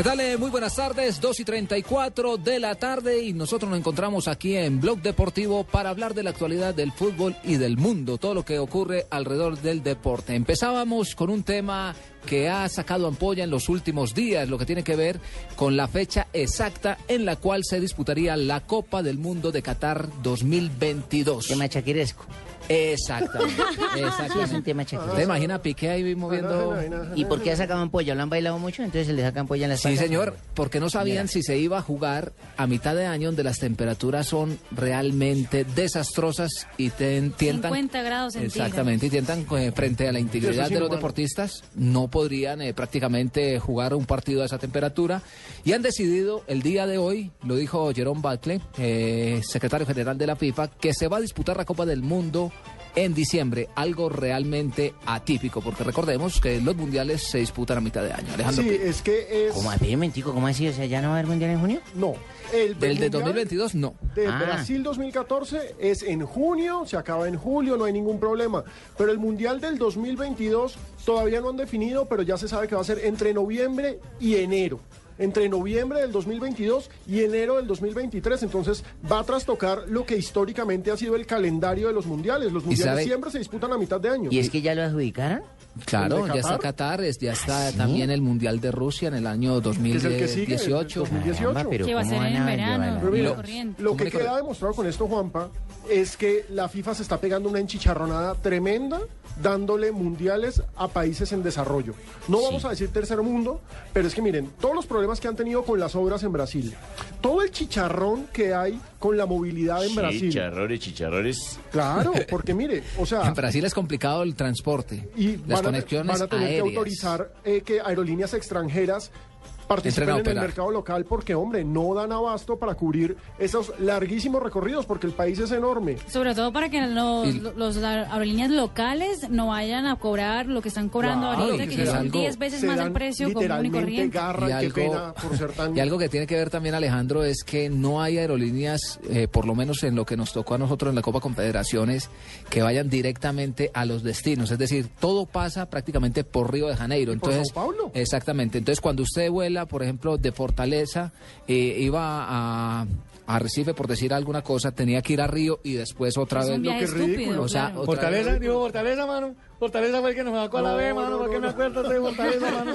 ¿Qué tal? Eh, Muy buenas tardes, 2 y 34 de la tarde y nosotros nos encontramos aquí en Blog Deportivo para hablar de la actualidad del fútbol y del mundo, todo lo que ocurre alrededor del deporte. Empezábamos con un tema que ha sacado ampolla en los últimos días, lo que tiene que ver con la fecha exacta en la cual se disputaría la Copa del Mundo de Qatar 2022. Tema chaquiresco. Exactamente, Sí, es un exactamente. tema. ¿Te imaginas Piqué ahí moviendo... ¿Y por qué sacaban pollo? ¿Lo han bailado mucho? Entonces se le sacan pollo en las Sí, señor, porque no sabían si se iba a jugar a mitad de año donde las temperaturas son realmente desastrosas y te, tientan... 50 grados centígrados. Exactamente, y tientan eh, frente a la integridad de los deportistas, no podrían eh, prácticamente jugar un partido a esa temperatura y han decidido el día de hoy, lo dijo Jerome Buckley, eh, secretario general de la FIFA, que se va a disputar la Copa del Mundo en diciembre, algo realmente atípico, porque recordemos que los mundiales se disputan a mitad de año. Alejandro Sí, es que es... ¿Cómo así, mentico? ¿Cómo así? O sea, ¿ya no va a haber mundial en junio? No. El Del de mundial 2022 no. De Ah. Brasil 2014 es en junio, se acaba en julio, no hay ningún problema. Pero el Mundial del 2022 todavía no han definido, pero ya se sabe que va a ser entre noviembre y enero. Entre noviembre del 2022 y enero del 2023. Entonces va a trastocar lo que históricamente ha sido el calendario de los mundiales. Los mundiales siempre se disputan a mitad de año. ¿Y es que ya lo adjudicaron? Claro, ¿El de ya está Qatar? Ya está también el Mundial de Rusia en el año Que es el que sigue, el 2018. 2018. Caramba, pero Que va a ¿cómo ser en a verano. llevar? Pero mira, Lo- que queda demostrado con esto, Juanpa, es que la FIFA se está pegando una enchicharronada tremenda dándole mundiales a países en desarrollo. No vamos a decir tercer mundo, pero es que miren, todos los problemas que han tenido con las obras en Brasil, todo el chicharrón que hay con la movilidad en Brasil. Chicharrones, chicharrones. Claro, porque mire, o sea, En Brasil es complicado el transporte, y las van a, conexiones van a tener aéreas. que autorizar eh, que aerolíneas extranjeras participen en el mercado local porque, hombre, no dan abasto para cubrir esos larguísimos recorridos porque el país es enorme. Sobre todo para que los, Y- los aerolíneas locales no vayan a cobrar lo que están cobrando Claro, ahorita, que son algo- 10 veces más el precio común y corriente. garra y, algo- pena por ser tan... Y algo que tiene que ver también, Alejandro, es que no hay aerolíneas, eh, por lo menos en lo que nos tocó a nosotros en la Copa Confederaciones, que vayan directamente a los destinos. Es decir, todo pasa prácticamente por Río de Janeiro. Y por Entonces, Sao Paulo. Exactamente. Entonces, cuando usted vuela, por ejemplo, de Fortaleza, eh, iba a, a Recife, por decir alguna cosa, tenía que ir a Río y después otra Es vez... un viaje que es ridículo. estúpido, O sea, claro. otra Fortaleza, vez- digo Fortaleza, mano. Fortaleza fue el que nos sacó a la No, B, mano. no, ¿Por qué no, me no. acuerdo de Fortaleza, mano?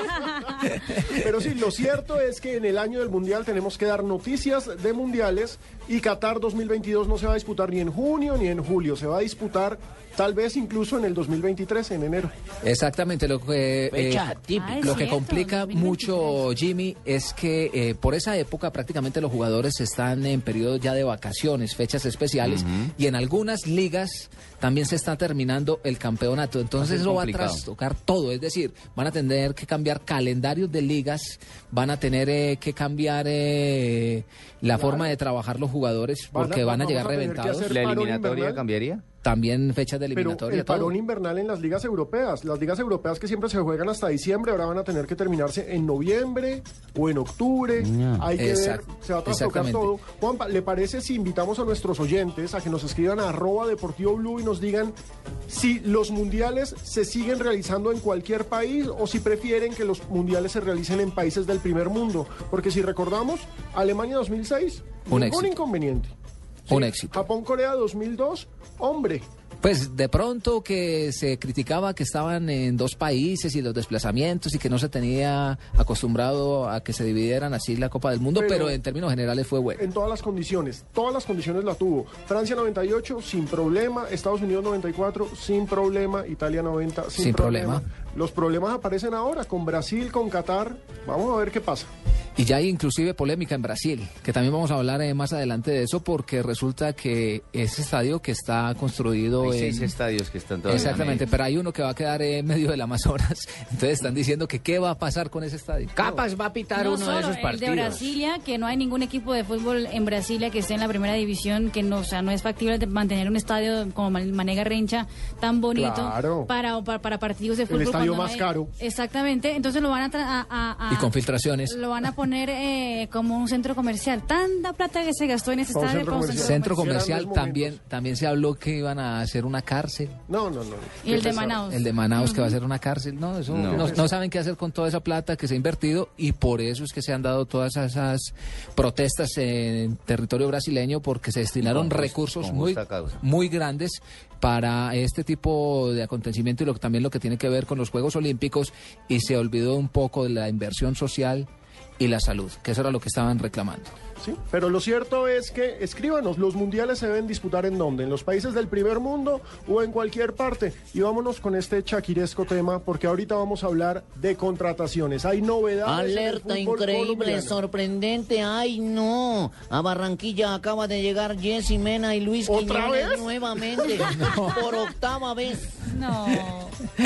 Pero sí, lo cierto es que en el año del Mundial tenemos que dar noticias de mundiales y Qatar 2022 no se va a disputar ni en junio ni en julio, se va a disputar tal vez incluso en el 2023, en enero. Exactamente, lo que, Fecha eh, típica. Ah, lo que cierto, complica 2023. mucho, Jimmy, es que eh, por esa época prácticamente los jugadores están en periodos ya de vacaciones, fechas especiales, y en algunas ligas también se está terminando el campeonato. Entonces eso va a trastocar todo, es decir, van a tener que cambiar calendarios de ligas, van a tener eh, que cambiar eh, la forma de trabajar los jugadores, Van a- porque van a llegar a reventados. ¿La eliminatoria invernal. cambiaría? también fechas de Pero eliminatoria. el todo. parón invernal en las ligas europeas. Las ligas europeas que siempre se juegan hasta diciembre, ahora van a tener que terminarse en noviembre o en octubre. Hay que ver, se va a trastocar todo. Juanpa, ¿le parece si invitamos a nuestros oyentes a que nos escriban a arroba deportivo blue y nos digan si los mundiales se siguen realizando en cualquier país o si prefieren que los mundiales se realicen en países del primer mundo? Porque si recordamos, Alemania 2006, Un ningún inconveniente. Un éxito. Japón-Corea 2002, hombre. Pues de pronto que se criticaba que estaban en dos países y los desplazamientos y que no se tenía acostumbrado a que se dividieran así la Copa del Mundo, pero, Pero- en términos generales fue bueno. en todas las condiciones. Todas las condiciones la tuvo. Francia 98 sin problema, Estados Unidos 94 sin problema, Italia 90 sin, Sin problema. problema. Los problemas aparecen ahora con Brasil, con Qatar. Vamos a ver qué pasa. Y ya hay inclusive polémica en Brasil, que también vamos a hablar eh, más adelante de eso porque resulta que ese estadio que está construido Hay en... seis estadios que están todavía. Exactamente, pero hay uno que va a quedar en medio del Amazonas. Entonces están diciendo que qué va a pasar con ese estadio. Capas va a pitar No uno de esos el partidos. de Brasilia, que no hay ningún equipo de fútbol en Brasilia que esté en la primera división, que no, o sea, no es factible de mantener un estadio como Man- Manega Rencha tan bonito Claro. para, para, para partidos de fútbol. Más caro. Exactamente, entonces lo van a, tra- a- a- a- Y con filtraciones. Lo van a poner eh, como un centro comercial. Tanta plata que se gastó en un estadio. centro comercial. Centro comercial también también se habló que iban a hacer una cárcel. No, no, no. Y el de pesar. Manaus. El de Manaus que va a ser una cárcel. No, eso No. no, no saben qué hacer con toda esa plata que se ha invertido y por eso es que se han dado todas esas protestas en territorio brasileño porque se destinaron recursos con muy, muy grandes para este tipo de acontecimiento y lo, también lo que tiene que ver con los Juegos Olímpicos y se olvidó un poco de la inversión social y la salud, que eso era lo que estaban reclamando. Sí, pero lo cierto es que, escríbanos, los mundiales se deben disputar en dónde, en los países del primer mundo o en cualquier parte. Y vámonos con este chaquiresco tema, porque ahorita vamos a hablar de contrataciones. Hay novedades. en el Alerta increíble, colombiano. sorprendente. Ay, no. A Barranquilla acaba de llegar Jessy Mena y Luis ¿Otra Quiñones vez? nuevamente. Por octava vez. No.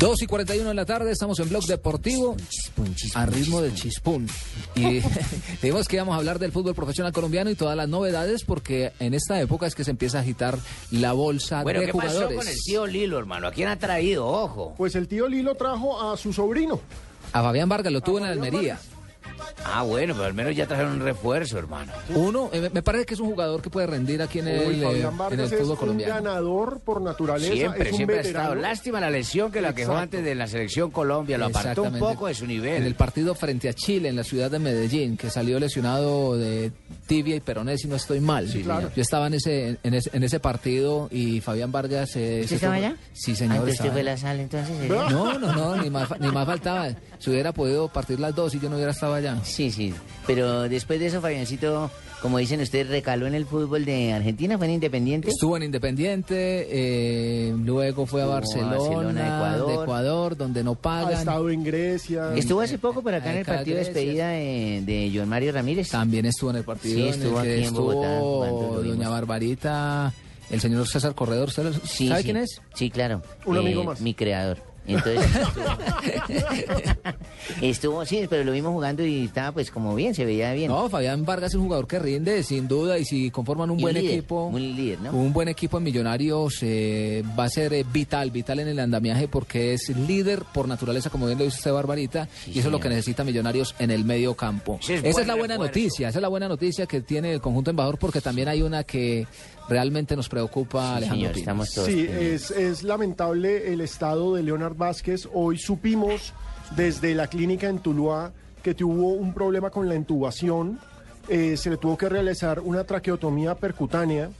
Dos y 41 de la tarde, estamos en Blog Deportivo a ritmo de chispún. Y dijimos que íbamos a hablar del fútbol profesional colombiano y todas las novedades porque en esta época es que se empieza a agitar la bolsa Bueno, de ¿qué jugadores. pasó con el tío Lilo, hermano? ¿A quién ha traído? Ojo. Pues el tío Lilo trajo a su sobrino. A Fabián Vargas lo tuvo en Almería. Ah, bueno, pero al menos ya trajeron un refuerzo, hermano. Uno, eh, me parece que es un jugador que puede rendir aquí en el, Uy, eh, en el es fútbol un colombiano. ganador por naturaleza. Siempre, es un siempre ha estado. Lástima la lesión que la quejó antes de la selección Colombia. Lo apartó un poco de su En nivel. el partido frente a Chile, en la ciudad de Medellín, que salió lesionado de tibia y peroné, si no estoy mal. Sí, claro. Yo estaba en ese, en ese, en ese partido y Fabián Vargas... Eh, ¿Usted se estaba fue- allá? Sí, Ah, señor. entonces estaba usted fue allá. la sala, entonces. No, no, no, ni más, ni más faltaba. Si hubiera podido partir las dos y yo no hubiera estado allá. Sí, sí. Pero después de eso, Fabiancito, como dicen ustedes, recaló en el fútbol de Argentina, fue en Independiente. Estuvo en Independiente, eh, luego fue a Barcelona, Barcelona, Ecuador. de Ecuador, donde no Ha pagan. estado en Grecia. Estuvo hace poco por acá en el partido de despedida de, de John Mario Ramírez. También estuvo en el partido Sí, en estuvo el que aquí en Bogotá estuvo doña Barbarita, el señor César Corredor. ¿sabe Sí, sabe sí. quién es? Sí, claro. Un Eh, amigo más. Mi creador. Entonces estuvo, estuvo, sí, pero lo vimos jugando y estaba pues como bien, se veía bien. No, Fabián Vargas es un jugador que rinde, sin duda, y si conforman un Y buen líder, equipo, un líder, ¿no? un buen equipo en Millonarios eh, va a ser eh, vital, vital en el andamiaje porque es líder por naturaleza, como bien lo dice usted, Barbarita, y eso es lo que necesita Millonarios en el medio campo. Sí, es esa es la buena refuerzo. noticia, esa es la buena noticia que tiene el conjunto embajador porque también hay una que realmente nos preocupa, Alejandro señor, estamos todos Sí, es lamentable el estado de Leonard Vázquez. Hoy supimos desde la clínica en Tuluá que tuvo un problema con la intubación. Eh, se le tuvo que realizar una traqueotomía percutánea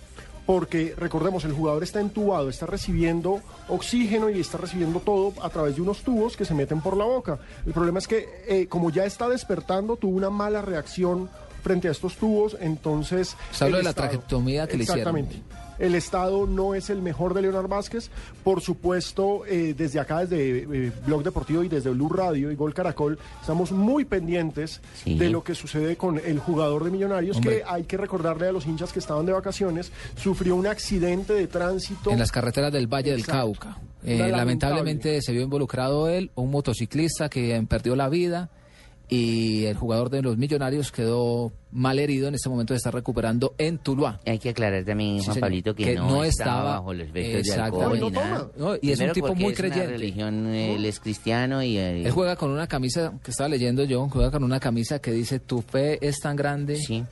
porque, recordemos, el jugador está entubado, está recibiendo oxígeno y está recibiendo todo a través de unos tubos que se meten por la boca. El problema es que, eh, como ya está despertando, tuvo una mala reacción frente a estos tubos, entonces... Se habla de la traqueotomía que le hicieron. Exactamente. El estado no es el mejor de Leonard Vázquez. Por supuesto, eh, desde acá, desde eh, Blog Deportivo y desde Blue Radio y Gol Caracol, estamos muy pendientes Sí. de lo que sucede con el jugador de Millonarios, Hombre. que hay que recordarle a los hinchas que estaban de vacaciones, sufrió un accidente de tránsito. En las carreteras del Valle del. Cauca. Eh, lamentable. lamentablemente se vio involucrado él, un motociclista que perdió la vida y el jugador de los millonarios quedó mal herido. En este momento se está recuperando en Tuluá. Hay que aclarar también, Sí, Juan señor. Pablito, que, Que no, no estaba bajo los efectos de alcohol No, no. No, y es un tipo muy es una creyente. religión, él es cristiano y... eh, Él juega con una camisa que estaba leyendo yo, juega con una camisa que dice tu fe es tan grande. Sí.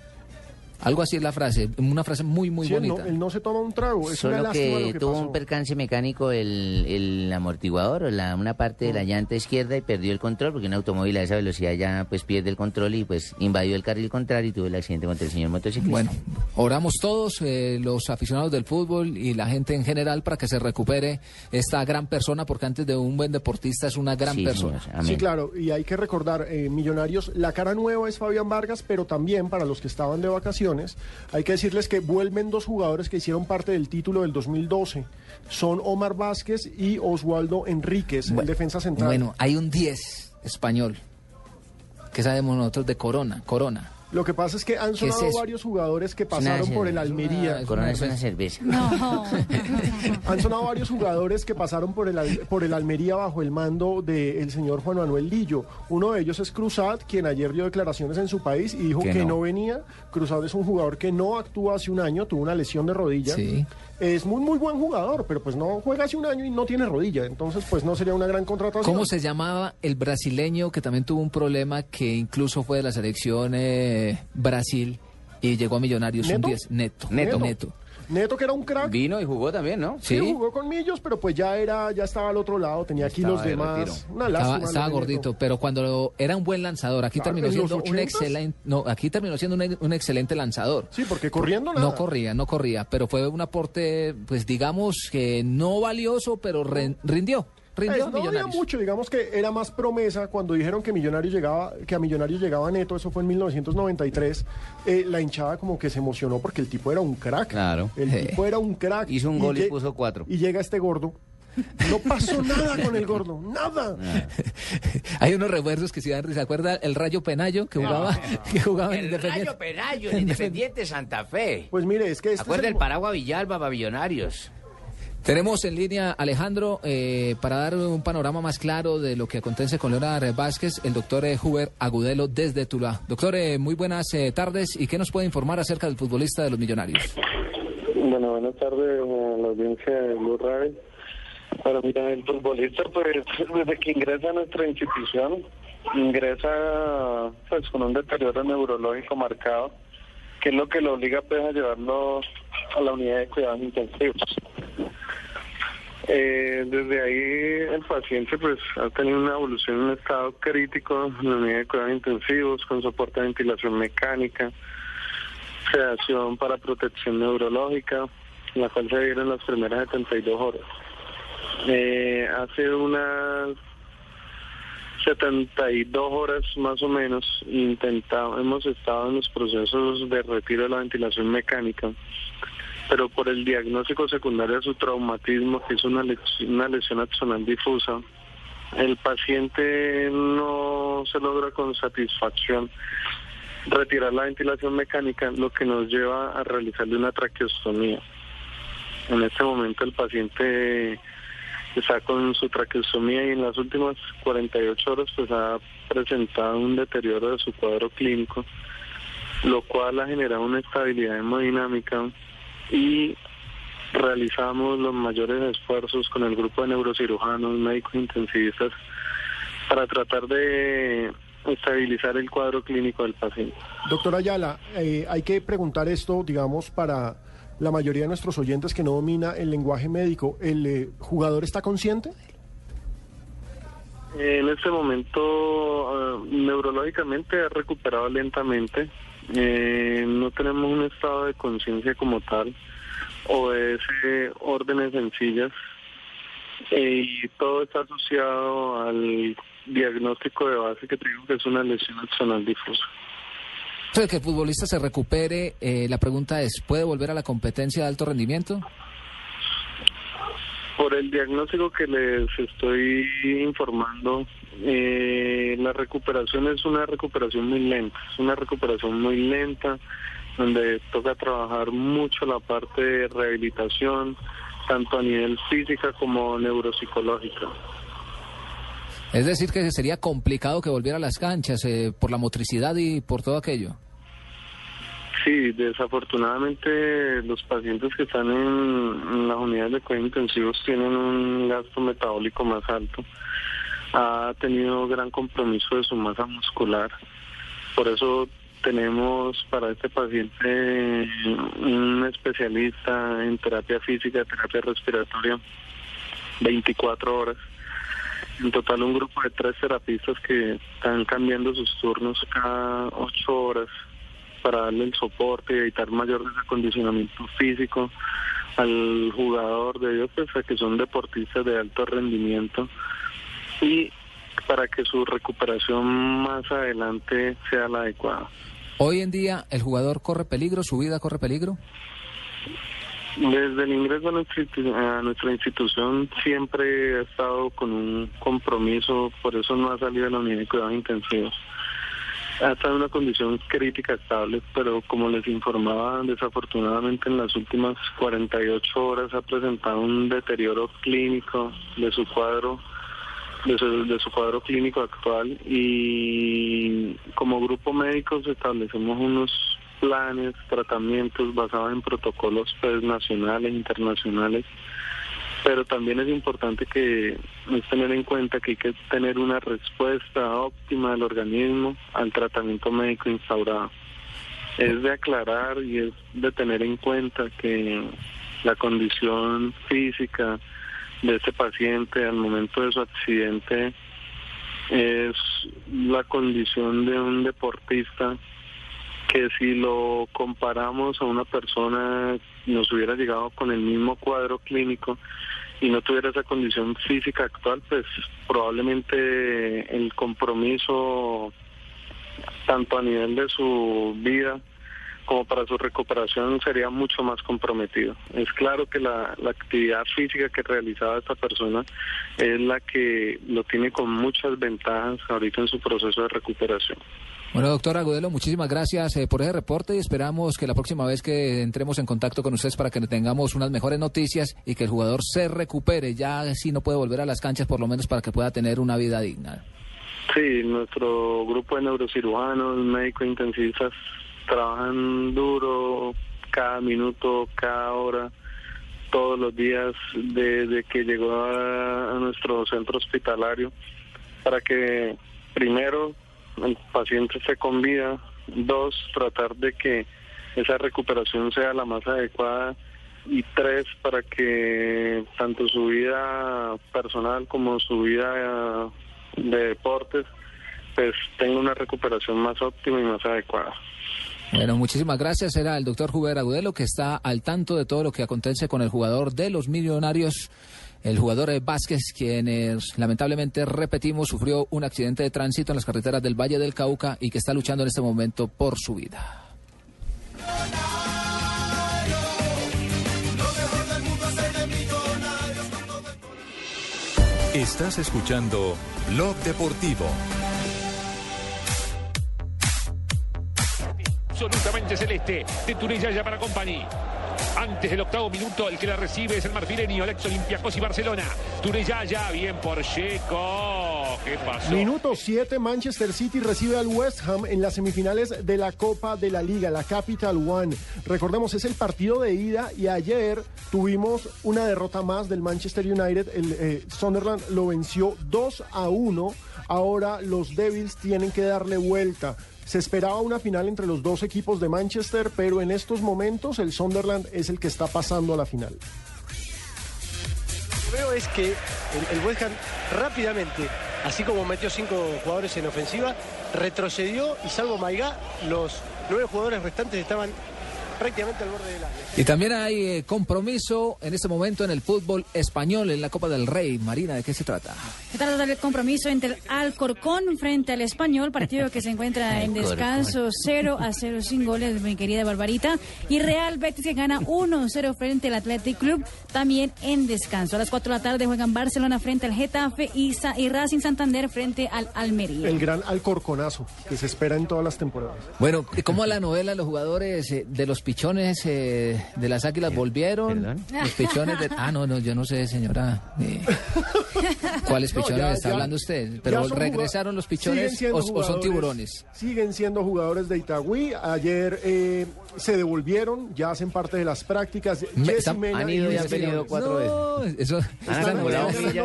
Algo así es la frase, una frase muy muy Sí, él, bonita. no, él no se toma un trago. Es una Solo lástima que, lo que tuvo pasó. un percance mecánico el, el amortiguador o la, una parte de la llanta izquierda y perdió el control porque un automóvil a esa velocidad ya pues pierde el control y pues invadió el carril contrario y tuvo el accidente contra el señor motociclista. Bueno, oramos todos, eh, los aficionados del fútbol y la gente en general, para que se recupere esta gran persona, porque antes de un buen deportista es una gran Sí, persona. señor. Sí, claro, y hay que recordar, eh, Millonarios, la cara nueva es Fabián Vargas, pero también para los que estaban de vacaciones, hay que decirles que vuelven dos jugadores que hicieron parte del título del 2012. Son Omar Vázquez y Oswaldo Enríquez, el defensa central. Bueno, hay un 10 español, que sabemos nosotros de Corona, Corona. Lo que pasa es que han ¿Qué es sonado varios jugadores que pasaron por el. Almería. Corona es una cerveza. No. Han sonado varios jugadores que pasaron por el, Al- por el Almería bajo el mando del señor Juan Manuel Lillo. Uno de ellos es Cruzat, quien ayer dio declaraciones en su país y dijo Que que, no. no. venía. Cruzat es un jugador que no actúa hace un año, tuvo una lesión de rodilla. Sí. Es muy, muy buen jugador, pero pues no juega hace un año y no tiene rodilla. Entonces, pues no sería una gran contratación. ¿Cómo se llamaba el brasileño que también tuvo un problema que incluso fue de la selección eh, Brasil y llegó a Millonarios un ¿Neto? 10? Neto. Neto. Neto. Neto, que era un crack. Vino y jugó también, ¿no? Sí, Sí. jugó con Millos, pero pues ya era, ya estaba al otro lado, tenía Estaba kilos de de más. retiro. Una lástima. Estaba, lo gordito, Neto. pero cuando era un buen lanzador, aquí Claro, terminó en los siendo un 80s. excelente, no, aquí terminó siendo un, un excelente lanzador. Sí, porque corriendo nada. No corría, no corría, pero fue un aporte, pues digamos que no valioso, pero rindió, rindió Pues, no había mucho, digamos que era más promesa cuando dijeron que Millonarios llegaba, que a Millonarios llegaba neto, eso fue en 1993, eh, la hinchada como que se emocionó porque el tipo era un crack. Claro. El Eh. tipo era un crack. Hizo un gol y puso cuatro. Y llega este gordo. No pasó nada con el gordo, nada. Hay unos refuerzos que se dan, ¿se acuerda el Rayo Penayo que jugaba, que jugaba en El Independiente? Rayo Penayo, el Independiente Santa Fe. Pues mire, es que este Acuerda es el Paragua Villalba, Babillonarios. Tenemos en línea Alejandro eh, para dar un panorama más claro de lo que acontece con Leonard Vázquez, el doctor eh, Huber Agudelo desde Tuluá. Doctor, eh, muy buenas eh, tardes y qué nos puede informar acerca del futbolista de los Millonarios. Bueno, buenas tardes a la audiencia de Blue Radio. Bueno, mira, el futbolista, pues, desde que ingresa a nuestra institución, ingresa pues con un deterioro neurológico marcado, que es lo que lo obliga pues a llevarlo a la unidad de cuidados intensivos. Eh, desde ahí el paciente pues ha tenido una evolución en un estado crítico en la unidad de cuidados intensivos con soporte de ventilación mecánica, sedación para protección neurológica, la cual se dieron las primeras 72 horas. Eh, hace unas 72 horas más o menos intentado, hemos estado en los procesos de retiro de la ventilación mecánica, pero por el diagnóstico secundario de su traumatismo, que es una, les- una lesión axonal difusa, el paciente no se logra con satisfacción retirar la ventilación mecánica, lo que nos lleva a realizarle una traqueostomía. En este momento el paciente está con su traqueostomía y en las últimas 48 horas pues ha presentado un deterioro de su cuadro clínico, lo cual ha generado una estabilidad hemodinámica y realizamos los mayores esfuerzos con el grupo de neurocirujanos, médicos intensivistas, para tratar de estabilizar el cuadro clínico del paciente. Doctor Ayala, eh, hay que preguntar esto, digamos, para la mayoría de nuestros oyentes que no domina el lenguaje médico. ¿El eh, jugador está consciente? En este momento, eh, neurológicamente ha recuperado lentamente. Eh, no tenemos un estado de conciencia como tal, obedece órdenes sencillas y todo está asociado al diagnóstico de base que tengo que es una lesión axonal difusa. De que el futbolista se recupere, eh, la pregunta es, ¿puede volver a la competencia de alto rendimiento? Por el diagnóstico que les estoy informando, eh, la recuperación es una recuperación muy lenta, es una recuperación muy lenta, donde toca trabajar mucho la parte de rehabilitación, tanto a nivel física como neuropsicológica. Es decir, que sería complicado que volviera a las canchas eh, por la motricidad y por todo aquello. Sí, desafortunadamente los pacientes que están en, en las unidades de cuidados intensivos tienen un gasto metabólico más alto. Ha tenido gran compromiso de su masa muscular. Por eso tenemos para este paciente un especialista en terapia física, terapia respiratoria, 24 horas. En total un grupo de tres terapistas que están cambiando sus turnos cada ocho horas para darle el soporte y evitar mayor desacondicionamiento físico al jugador de ellos, pues a que son deportistas de alto rendimiento y para que su recuperación más adelante sea la adecuada. Hoy en día, ¿el jugador corre peligro? ¿Su vida corre peligro? Desde el ingreso a nuestra, institu- a nuestra institución siempre ha estado con un compromiso, por eso no ha salido de la unidad de cuidados intensivos. Ha estado en una condición crítica estable, pero como les informaba, desafortunadamente en las últimas 48 horas ha presentado un deterioro clínico de su cuadro de su, de su cuadro clínico actual y como grupo médicos establecemos unos planes, tratamientos basados en protocolos pues, nacionales, internacionales, pero también es importante que es tener en cuenta que hay que tener una respuesta óptima del organismo al tratamiento médico instaurado. Es de aclarar y es de tener en cuenta que la condición física de este paciente al momento de su accidente es la condición de un deportista que si lo comparamos a una persona nos hubiera llegado con el mismo cuadro clínico y no tuviera esa condición física actual, pues probablemente el compromiso tanto a nivel de su vida como para su recuperación sería mucho más comprometido. Es claro que la, la actividad física que realizaba esta persona es la que lo tiene con muchas ventajas ahorita en su proceso de recuperación. Bueno, doctor Agudelo, muchísimas gracias eh, por ese reporte y esperamos que la próxima vez que entremos en contacto con ustedes para que tengamos unas mejores noticias y que el jugador se recupere, ya si no puede volver a las canchas, por lo menos para que pueda tener una vida digna. Sí, nuestro grupo de neurocirujanos, médicos intensivistas, trabajan duro cada minuto, cada hora, todos los días desde que llegó a, nuestro centro hospitalario para que primero el paciente esté con vida, dos, tratar de que esa recuperación sea la más adecuada y tres, para que tanto su vida personal como su vida de deportes pues tenga una recuperación más óptima y más adecuada. Bueno, muchísimas gracias. Era el doctor Juber Agudelo que está al tanto de todo lo que acontece con el jugador de los millonarios, el jugador Vázquez, quien lamentablemente, repetimos, sufrió un accidente de tránsito en las carreteras del Valle del Cauca y que está luchando en este momento por su vida. Estás escuchando Blog Deportivo. Absolutamente celeste de Turella ya para Company. Antes del octavo minuto, el que la recibe es el marfileño, Alex Olympiacos y Barcelona. Turella ya, bien por Checo. ¿Qué pasó? Minuto 7, Manchester City recibe al West Ham en las semifinales de la Copa de la Liga, la Capital One. Recordemos, es el partido de ida y ayer tuvimos una derrota más del Manchester United. El eh, Sunderland lo venció 2 a 1. Ahora los Devils tienen que darle vuelta. Se esperaba una final entre los dos equipos de Manchester, pero en estos momentos el Sunderland es el que está pasando a la final. Lo que veo es que el, el West Ham rápidamente, así como metió cinco jugadores en ofensiva, retrocedió y salvo Maigá, los nueve jugadores restantes estaban prácticamente al borde del área. Y también hay eh, compromiso en este momento en el fútbol español en la Copa del Rey. Marina, ¿de qué se trata? Se trata del compromiso entre el Alcorcón frente al Español, partido que se encuentra en descanso 0 a 0 sin goles, mi querida Barbarita. Y Real Betis que gana 1-0 frente al Athletic Club, también en descanso. A las 4 de la tarde juegan Barcelona frente al Getafe y, Sa- y Racing Santander frente al Almería. El gran Alcorconazo que se espera en todas las temporadas. Bueno, ¿y ¿cómo a la novela los jugadores eh, de los pichones eh, de las águilas volvieron? Los pichones de... Ah, no, no, yo no sé, señora. eh, ¿Cuáles No, pichones ya- está ya- hablando usted? ¿Pero regresaron los pichones o, son tiburones? Siguen siendo jugadores de Itagüí. Ayer eh, se devolvieron, ya hacen parte de las prácticas. Me- están- Mena han y ido y han venido cuatro No, veces. eso- Están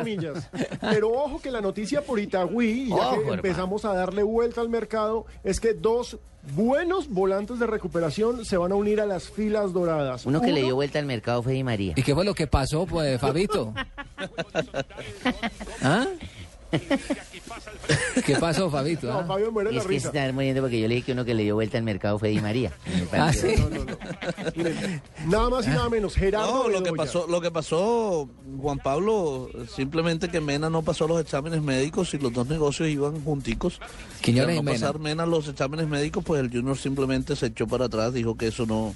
millas. Pero ojo que la noticia por Itagüí, ya Ojo, que hermano. empezamos a darle vuelta al mercado, es que dos buenos volantes de recuperación se van a unir a las filas doradas. Uno que le dio vuelta al mercado fue Di María. ¿Y qué fue lo que pasó, pues, Fabito? ¿Ah? ¿Qué pasó, Fabito? No, ah? Fabio muere Y la es que se risa. está muriendo porque yo le dije que uno que le dio vuelta al mercado fue Di María. Ah, sí. Nada más y nada menos. Gerardo No, lo que pasó, lo que pasó, Juan Pablo, simplemente que Mena no pasó los exámenes médicos y los dos negocios iban junticos. Quiñones Y al y no Mena. pasar Mena los exámenes médicos, pues el Junior simplemente se echó para atrás, dijo que eso no,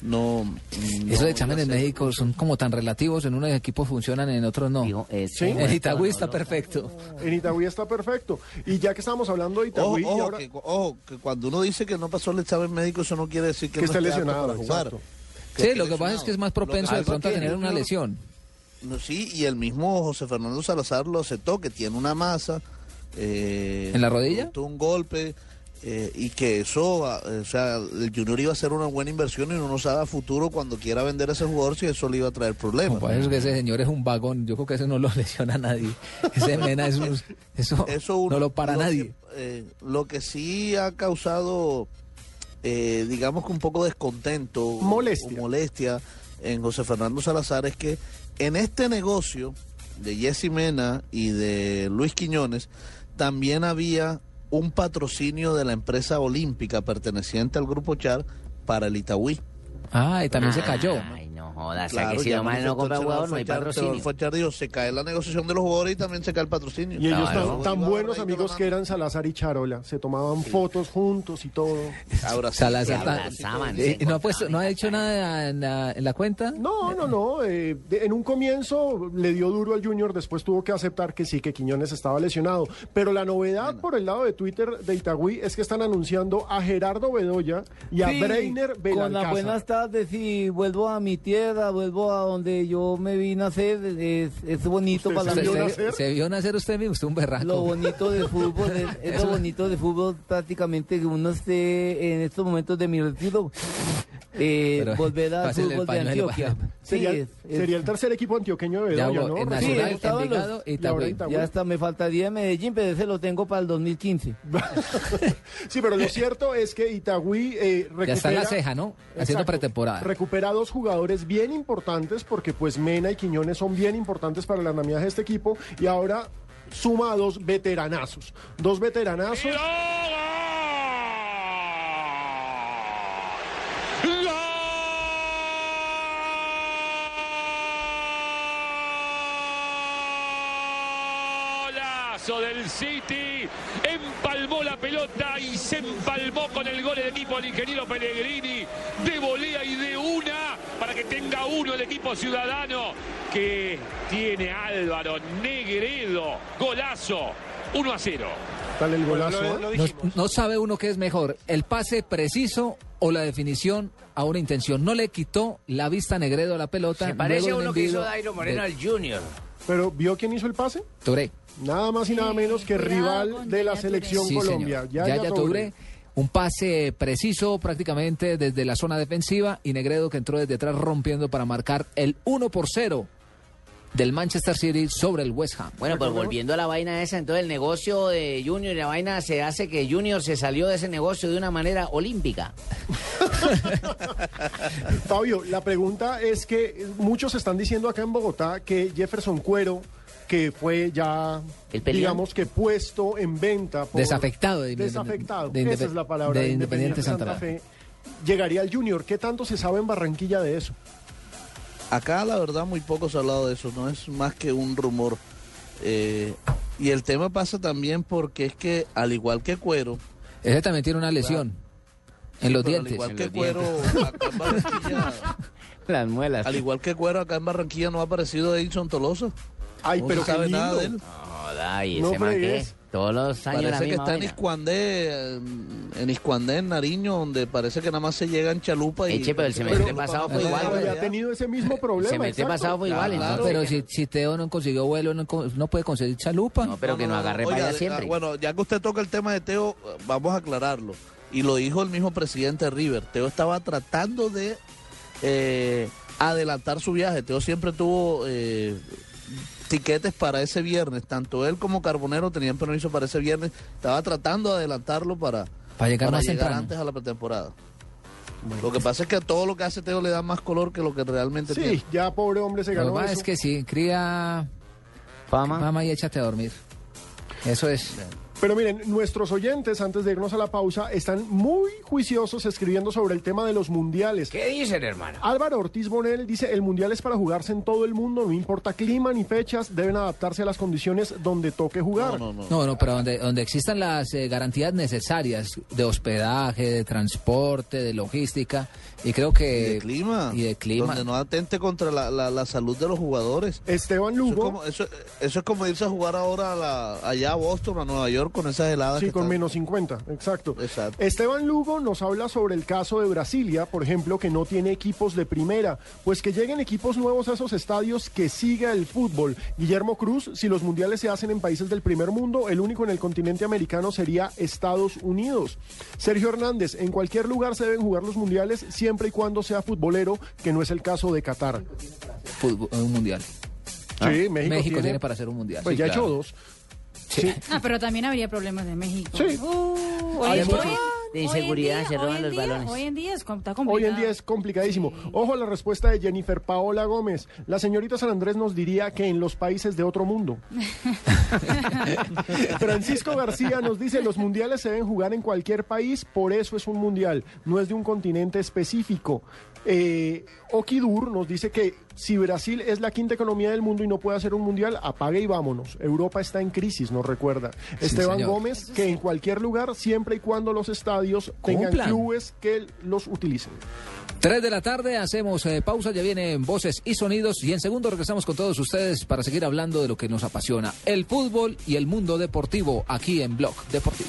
no. no Esos exámenes médicos son como tan relativos, en unos equipos funcionan, en otros no. Sí. En Itagüí está perfecto. En Itagüí está perfecto. Y ya que estamos hablando de Itagüí, ojo, ahora- que, ojo, que cuando uno dice que no pasó el examen médico, eso no quiere decir que, Que no esté lesionado, para jugar. exacto. Sí, lo que pasa es que es más propenso de pronto a tener una lesión. No, sí, y el mismo José Fernando Salazar lo aceptó, que tiene una masa. eh, ¿En la rodilla? tuvo Un golpe. Eh, y que eso, ah, o sea, el Junior iba a ser una buena inversión y uno no sabe a futuro cuando quiera vender a ese jugador si eso le iba a traer problemas. Por eso que ese señor es un vagón. Yo creo que ese no lo lesiona a nadie. Ese Mena es un- eso, Eso uno- no lo para lo nadie. que, eh, lo que sí ha causado, eh, digamos que un poco descontento Molestia. o molestia en José Fernando Salazar es que en este negocio de Jessy Mena y de Luis Quiñones también había un patrocinio de la empresa olímpica perteneciente al grupo Char para el Itagüí. Ah, y también se cayó. Jodas, o sea Claro, que si mal no compra jugador, no hay patrocinio. Fachar dijo, se cae la negociación de los jugadores y también se cae el patrocinio. Y ellos Claro. tan, tan buenos amigos que eran Salazar y Charola. Se tomaban fotos juntos y todo. Salazar. Se abrazaban, Eh, se ¿no, ha puesto, ¿No ha hecho nada en la, en la cuenta? No, no, no. eh, de- en un comienzo le dio duro al Junior, después tuvo que aceptar que sí, que Quiñones estaba lesionado. Pero la novedad por el lado de Twitter de Itagüí es que están anunciando a Gerardo Bedoya y a Sí, Breiner Con las Belalcázar. buenas tardes y vuelvo a mi tierra, vuelvo a donde yo me vi nacer, es, es bonito para ¿Se, mí. se- se vio nacer usted mismo? Usted un berraco. Lo bonito del fútbol, es, lo bonito del fútbol prácticamente que uno esté en estos momentos de mi retiro, eh, volver al fútbol de Antioquia. Sería, es- es- sería el tercer equipo antioqueño de Ya, Bedoya, ¿no? en Sí, Nacional, estaba en los-. Ya hasta me faltaría Medellín, pero ese lo tengo para el 2015. Sí, pero lo cierto es que Itagüí eh, recupera... Ya está en la ceja, ¿no? Haciendo Exacto. pretemporada. Recupera dos jugadores bien importantes porque pues Mena y Quiñones son bien importantes para el andamiaje de este equipo y ahora suma a dos veteranazos. Dos veteranazos. Golazo del City. Empalmó la pelota y se empalmó con el gol del equipo del ingeniero Pellegrini. De volea y de una para que tenga uno el equipo ciudadano que tiene Álvaro Negredo. Golazo. 1 a 0. Tal el golazo. Bueno, lo- lo No, sabe uno qué es mejor, el pase preciso o la definición a una intención. No le quitó la vista Negredo a la pelota. Se parece a uno que hizo Dairo Moreno de al Junior. Pero ¿vio quién hizo el pase? Touré. Nada más y nada menos que cuidado rival de la selección Sí, Colombia. señor. Yaya Touré. Touré, un pase preciso prácticamente desde la zona defensiva y Negredo que entró desde atrás rompiendo para marcar el 1 por 0 del Manchester City sobre el West Ham. Bueno, pues volviendo a la vaina esa, entonces el negocio de Junior y la vaina se hace que Junior se salió de ese negocio de una manera olímpica. Fabio, la pregunta es que muchos están diciendo acá en Bogotá que Jefferson Cuero, que fue ya, digamos que puesto en venta. Por, Desafectado de- Desafectado, de- esa es la palabra. de de Independiente Santa Fe. Llegaría al Junior. ¿Qué tanto se sabe en Barranquilla de eso? Acá la verdad muy poco se ha hablado de eso, no es más que un rumor. Eh, y el tema pasa también porque es que al igual que Cuero, Ese también tiene una lesión en los dientes. Al igual En que Cuero, acá en Barranquilla, Las muelas. al igual que Cuero acá en Barranquilla no ha aparecido Edison Tolosa. Ay, no pero se sabe nada de él. Joda, y No ese man que fregues. Todos los años la Parece que misma está en. Iscuandé, en, en Iscuandé, en Nariño, donde parece que nada más se llega en Chalupa y... Eche, pero el semestre pasado fue igual, había güey. tenido ese mismo problema. Se metió exacto. pasado fue igual. Claro, pero si, si Teo no consiguió vuelo, no, no puede conseguir chalupa. No, pero que no agarre para Oiga, de- siempre. ah, Bueno, ya que usted toca el tema de Teo, eh, vamos a aclararlo. Y lo dijo el mismo presidente de River. Teo estaba tratando de eh, adelantar su viaje. Teo siempre tuvo eh, tiquetes para ese viernes. Tanto él como Carbonero tenían permiso para ese viernes. Estaba tratando de adelantarlo para, Para llegar más llegar antes a la pretemporada. Lo que pasa es que a todo lo que hace Teo le da más color que lo que realmente Sí, tiene. ya pobre hombre se Lo ganó pasa eso. es que sí, cría Fama. mamá y échate a dormir. Eso es. Pero miren, nuestros oyentes, antes de irnos a la pausa, están muy juiciosos escribiendo sobre el tema de los mundiales. ¿Qué dicen, hermano? Álvaro Ortiz Bonel dice, el mundial es para jugarse en todo el mundo, no importa clima ni fechas, deben adaptarse a las condiciones donde toque jugar. No, no, no. No, no, pero donde, donde existan las eh, garantías necesarias de hospedaje, de transporte, de logística, y creo Y que... de clima. Y de clima. Donde no atente contra la, la- la salud de los jugadores. Esteban Eso es, Lugo, como, eso, eso es como irse a jugar ahora a la- allá a Boston, a Nueva York, con esas heladas. sí, que con están- menos 50, exacto. Exacto. Esteban Lugo nos habla sobre el caso de Brasilia, por ejemplo, que no tiene equipos de primera, pues que lleguen equipos nuevos a esos estadios, que siga el fútbol. Guillermo Cruz, si los mundiales se hacen en países del primer mundo, el único en el continente americano sería Estados Unidos. Sergio Hernández, en cualquier lugar se deben jugar los mundiales siempre y cuando sea futbolero, que no es el caso de Qatar. fútbol, un mundial. Sí, México, tiene, para hacer un mundial. Pues sí, ya ha claro. hecho dos. Sí. Ah, pero también habría problemas de México. Sí. Uh, Hay hoy- mucho. Hoy- De inseguridad, día- se roban los día- balones. Hoy en día es, complicado. Hoy en día es complicadísimo. Ojo a la respuesta de Jennifer Paola Gómez. La señorita San Andrés nos diría que en los países de otro mundo. Francisco García nos dice, los mundiales se deben jugar en cualquier país, por eso es un mundial, no es de un continente específico. Eh, Okidur nos dice que si Brasil es la quinta economía del mundo y no puede hacer un mundial, apague y vámonos. Europa está en crisis, nos recuerda. Esteban señor. Gómez, que en cualquier lugar, siempre y cuando los estadios tengan Cumplan. clubes que los utilicen. Tres de la tarde, hacemos eh, pausa, ya vienen voces y sonidos y en segundo regresamos con todos ustedes para seguir hablando de lo que nos apasiona, el fútbol y el mundo deportivo aquí en Blog Deportivo.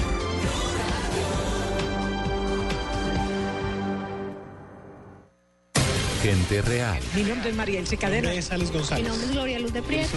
Gente real. Mi nombre es María Elce Cadena. es Alex González. Mi nombre es Gloria Luz de Prieto.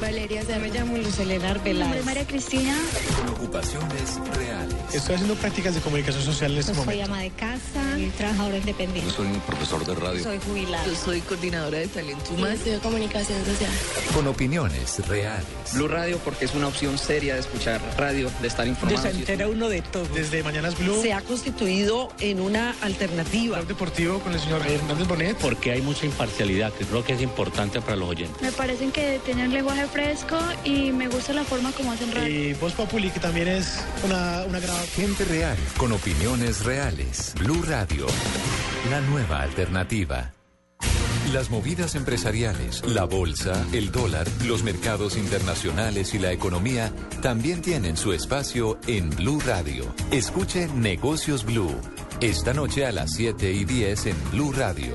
Valeria Se me llamo Luz Elena Arbeláez. María Cristina. Con ocupaciones reales. Estoy haciendo prácticas de comunicación social en este Soy momento. ama de casa y trabajadora independiente. soy un profesor de radio. Soy jubilada. Yo soy coordinadora de talento humano. Estudio comunicación social. Con opiniones reales. Blue Radio porque es una opción seria de escuchar radio, de estar informado. Se entera uno de todo. Desde Mañanas Blue. Se ha constituido en una alternativa. Deportivo con el señor Hernández Bonet. Porque hay mucha imparcialidad, que creo que es importante para los oyentes. Me parecen que tienen un lenguaje fresco y me gusta la forma como hacen radio. Y Voz Populi, que también es una, una gran... Gente real. Con opiniones reales. Blue Radio. La nueva alternativa. Las movidas empresariales, la bolsa, el dólar, los mercados internacionales y la economía también tienen su espacio en Blue Radio. Escuche Negocios Blue. Esta noche a las 7 y 10 en Blue Radio.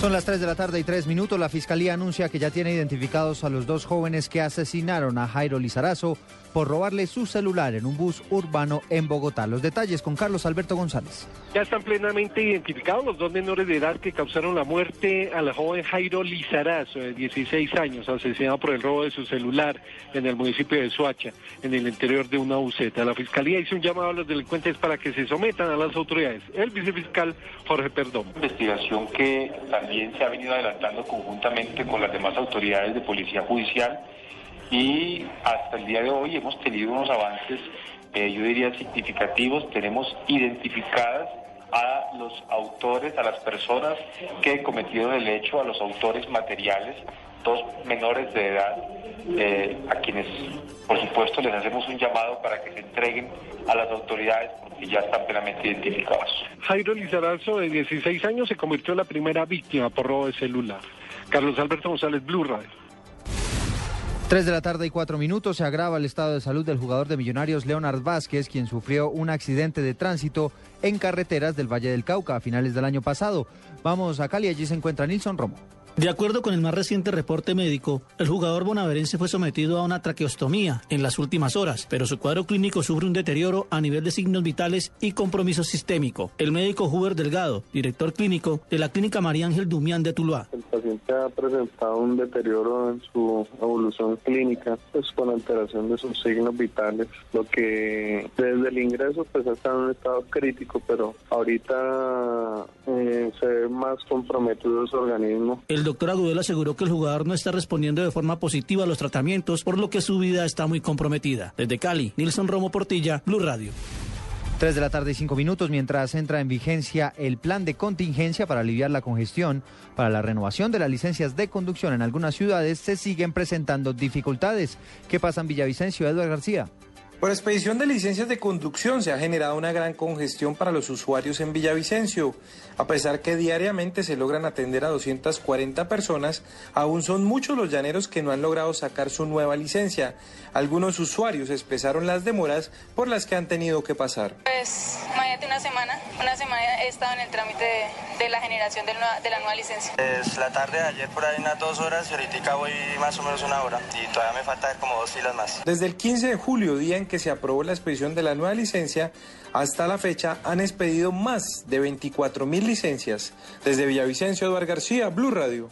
Son las 3 de la tarde y 3 minutos. La fiscalía anuncia que ya tiene identificados a los dos jóvenes que asesinaron a Jairo Lizarazo por robarle su celular en un bus urbano en Bogotá. Los detalles con Carlos Alberto González. Ya están plenamente identificados los dos menores de edad que causaron la muerte a la joven Jairo Lizarazo, de 16 años, asesinado por el robo de su celular en el municipio de Suacha, en el interior de una buceta. La fiscalía hizo un llamado a los delincuentes para que se sometan a las autoridades. El vicefiscal Jorge Perdón. investigación que también se ha venido adelantando conjuntamente con las demás autoridades de policía judicial y hasta el día de hoy hemos tenido unos avances, eh, yo diría, significativos. Tenemos identificadas a los autores, a las personas que cometieron el hecho, a los autores materiales, dos menores de edad, eh, a quienes, por supuesto, les hacemos un llamado para que se entreguen a las autoridades porque ya están plenamente identificados. Jairo Lizarazo, de 16 años, se convirtió en la primera víctima por robo de celular. Carlos Alberto González, Blue Radio. 3 de la tarde y 4 minutos. Se agrava el estado de salud del jugador de Millonarios Leonard Vázquez, quien sufrió un accidente de tránsito en carreteras del Valle del Cauca a finales del año pasado. Vamos a Cali, allí se encuentra Nilson Romo. De acuerdo con el más reciente reporte médico, el jugador bonaverense fue sometido a una traqueostomía en las últimas horas, pero su cuadro clínico sufre un deterioro a nivel de signos vitales y compromiso sistémico. El médico Huber Delgado, director clínico de la clínica María Ángel Dumián de Tuluá. El paciente ha presentado un deterioro en su evolución clínica, pues con alteración de sus signos vitales, lo que desde el ingreso pues está en un estado crítico, pero ahorita eh, se ve más comprometido su organismo. El doctor Agudelo aseguró que el jugador no está respondiendo de forma positiva a los tratamientos, por lo que su vida está muy comprometida. Desde Cali, Nilson Romo Portilla, Blue Radio. 3 de la tarde y 5 minutos mientras entra en vigencia el plan de contingencia para aliviar la congestión. Para la renovación de las licencias de conducción en algunas ciudades se siguen presentando dificultades. ¿Qué pasa en Villavicencio, Eduardo García? Por expedición de licencias de conducción se ha generado una gran congestión para los usuarios en Villavicencio. A pesar que diariamente se logran atender a 240 personas, aún son muchos los llaneros que no han logrado sacar su nueva licencia. Algunos usuarios expresaron las demoras por las que han tenido que pasar. Pues, imagínate una semana. Una semana he estado en el trámite de, de la generación del nueva- de la nueva licencia. Es la tarde de ayer por ahí unas dos horas y ahorita voy más o menos una hora y todavía me falta como dos filas más. Desde el 15 de julio, día en que se aprobó la expedición de la nueva licencia, hasta la fecha han expedido más de 24 mil licencias. Desde Villavicencio, Eduardo García, Blue Radio.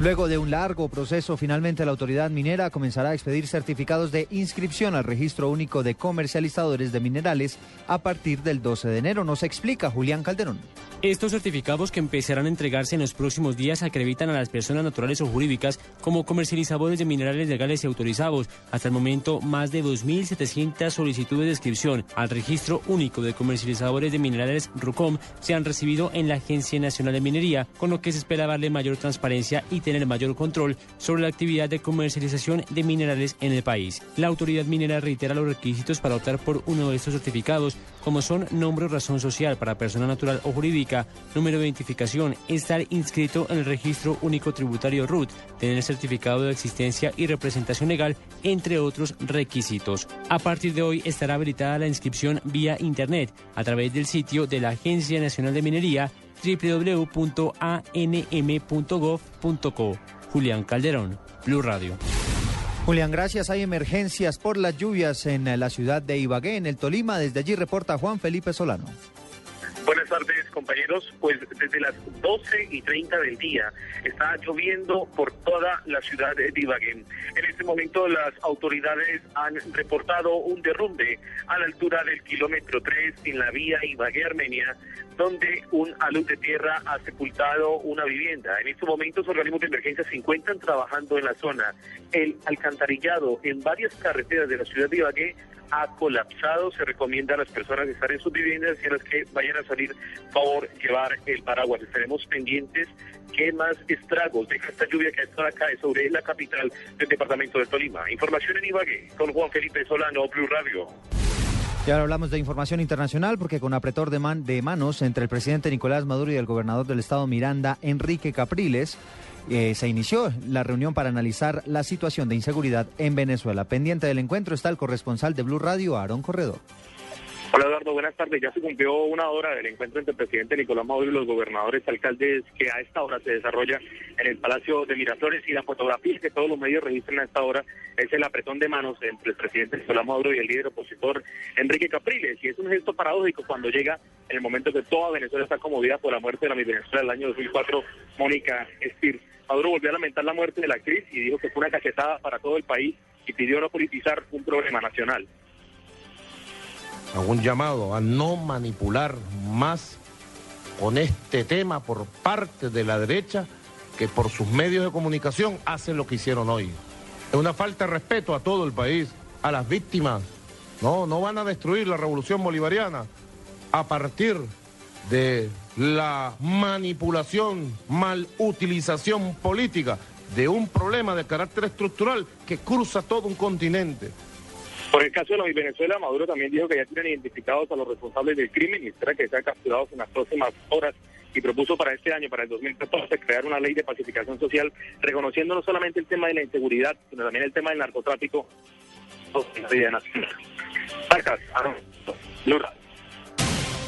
Luego de un largo proceso, finalmente la autoridad minera comenzará a expedir certificados de inscripción al registro único de comercializadores de minerales a partir del 12 de enero. Nos explica Julián Calderón. Estos certificados que empezarán a entregarse en los próximos días acreditan a las personas naturales o jurídicas como comercializadores de minerales legales y autorizados. Hasta el momento, más de 2.700 solicitudes de inscripción al registro único de comercializadores de minerales RUCOM se han recibido en la Agencia Nacional de Minería, con lo que se espera darle mayor transparencia y tener mayor control sobre la actividad de comercialización de minerales en el país. La autoridad minera reitera los requisitos para optar por uno de estos certificados, como son nombre o razón social para persona natural o jurídica, número de identificación, estar inscrito en el registro único tributario RUT, tener certificado de existencia y representación legal, entre otros requisitos. A partir de hoy estará habilitada la inscripción vía Internet a través del sitio de la Agencia Nacional de Minería www.anm.gov.co. Julián Calderón, Blue Radio. Julián, gracias. Hay emergencias por las lluvias en la ciudad de Ibagué, en el Tolima. Desde allí reporta Juan Felipe Solano. Buenas tardes, compañeros. Pues desde las 12 y 30 del día está lloviendo por toda la ciudad de Ibagué. En este momento las autoridades han reportado un derrumbe a la altura del kilómetro 3 en la vía Ibagué-Armenia, donde un alud de tierra ha sepultado una vivienda. En estos momentos organismos de emergencia se encuentran trabajando en la zona. El alcantarillado en varias carreteras de la ciudad de Ibagué ha colapsado. Se recomienda a las personas estar en sus viviendas y a las que vayan a salir, favor, llevar el paraguas. Estaremos pendientes qué más estragos deja esta lluvia que está acá sobre la capital del departamento de Tolima. Información en Ibagué con Juan Felipe Solano, Blue Radio. Y ahora hablamos de información internacional porque con apretor de, man- de manos entre el presidente Nicolás Maduro y el gobernador del estado Miranda, Enrique Capriles, eh, se inició la reunión para analizar la situación de inseguridad en Venezuela. Pendiente del encuentro está el corresponsal de Blue Radio, Aarón Corredor. Hola Eduardo, buenas tardes. Ya se cumplió una hora del encuentro entre el presidente Nicolás Maduro y los gobernadores alcaldes que a esta hora se desarrolla en el Palacio de Miraflores y la fotografía que todos los medios registran a esta hora es el apretón de manos entre el presidente Nicolás Maduro y el líder opositor Enrique Capriles. Y es un gesto paradójico cuando llega en el momento que toda Venezuela está conmovida por la muerte de la mi Venezuela del año 2004, Mónica Estir. Maduro volvió a lamentar la muerte de la actriz y dijo que fue una cachetada para todo el país y pidió no politizar un problema nacional. Un llamado a no manipular más con este tema por parte de la derecha que por sus medios de comunicación hacen lo que hicieron hoy. Es una falta de respeto a todo el país, a las víctimas. No, no van a destruir la revolución bolivariana a partir de la manipulación, malutilización política de un problema de carácter estructural que cruza todo un continente. Por el caso de los Venezuela, Maduro también dijo que ya tienen identificados a los responsables del crimen y espera que sean capturados en las próximas horas y propuso para este año, para el 2014, crear una ley de pacificación social reconociendo no solamente el tema de la inseguridad, sino también el tema del narcotráfico. Marcas, Radio.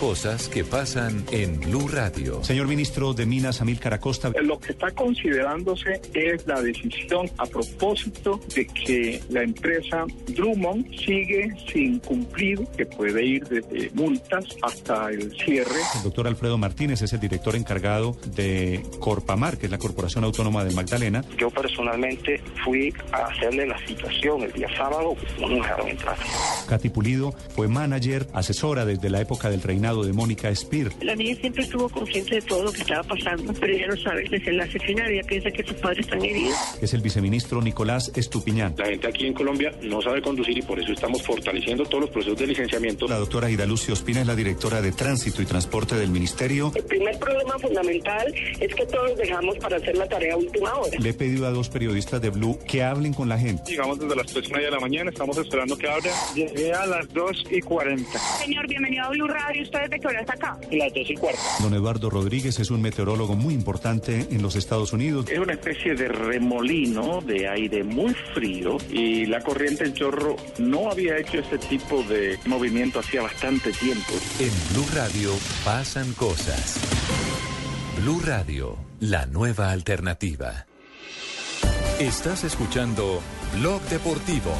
Cosas que pasan en Blue Radio. Señor ministro de Minas, Amílcar Acosta. Lo que está considerándose es la decisión a propósito de que la empresa Drummond sigue sin cumplir, que puede ir desde multas hasta el cierre. El doctor Alfredo Martínez es el director encargado de Corpamar, que es la Corporación Autónoma de Magdalena. Yo personalmente fui a hacerle la citación el día sábado, no me dejaron entrar. Katy Pulido fue manager, asesora desde la época del reinado de Mónica Spear. La niña siempre estuvo consciente de todo lo que estaba pasando, pero ella no sabe el desenlace final, ella piensa que sus padres están heridos. Es el viceministro Nicolás Estupiñán. La gente aquí en Colombia no sabe conducir y por eso estamos fortaleciendo todos los procesos de licenciamiento. La doctora Ida Lucio Ospina es la directora de Tránsito y Transporte del Ministerio. El primer problema fundamental es que todos dejamos para hacer la tarea última hora. Le he pedido a dos periodistas de Blue que hablen con la gente. Llegamos desde las 3 y media de la mañana, estamos esperando que abra. Llegué a las 2 y 40. Señor, bienvenido a Blue Radio, ¿usted desde qué hora está acá? Las 2 y cuarto. Don Eduardo Rodríguez es un meteorólogo muy importante en los Estados Unidos. Es una especie de remolino de aire muy frío y la corriente en chorro no había hecho ese tipo de movimiento hacía bastante tiempo. En Blue Radio pasan cosas. Blue Radio, la nueva alternativa. Estás escuchando Blog Deportivo.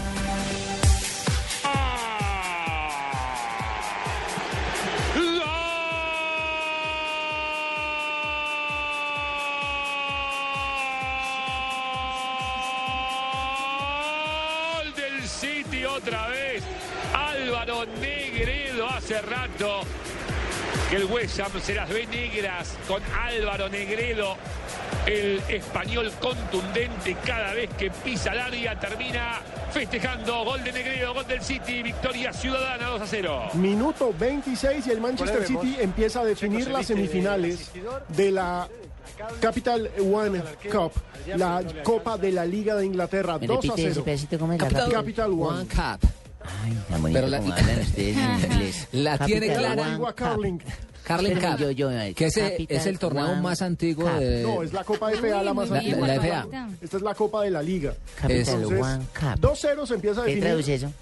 Hace rato que el West Ham se las ve negras con Álvaro Negredo. El español contundente cada vez que pisa el área termina festejando. Gol de Negredo, gol del City, victoria ciudadana 2 a 0. Minuto 26 y el Manchester City empieza a definir las semifinales de la Capital One Cup, la Copa de la Liga de Inglaterra, ¿Me 2 a repite ese 0. pedacito cómo es la Capital, Capital? One. Cup. Ay, tan bonito Pero la- como hablan ustedes en inglés. La tiene Capital clara. Carling. Cup, yo- yo, eh, que ese es el torneo One más antiguo Cup. de... No, es la Copa FA la más La- antigua. la FA. Esta es la Copa de la Liga. Capital Entonces, One Cup. 2-0 se empieza a ¿Qué definir. traduce eso?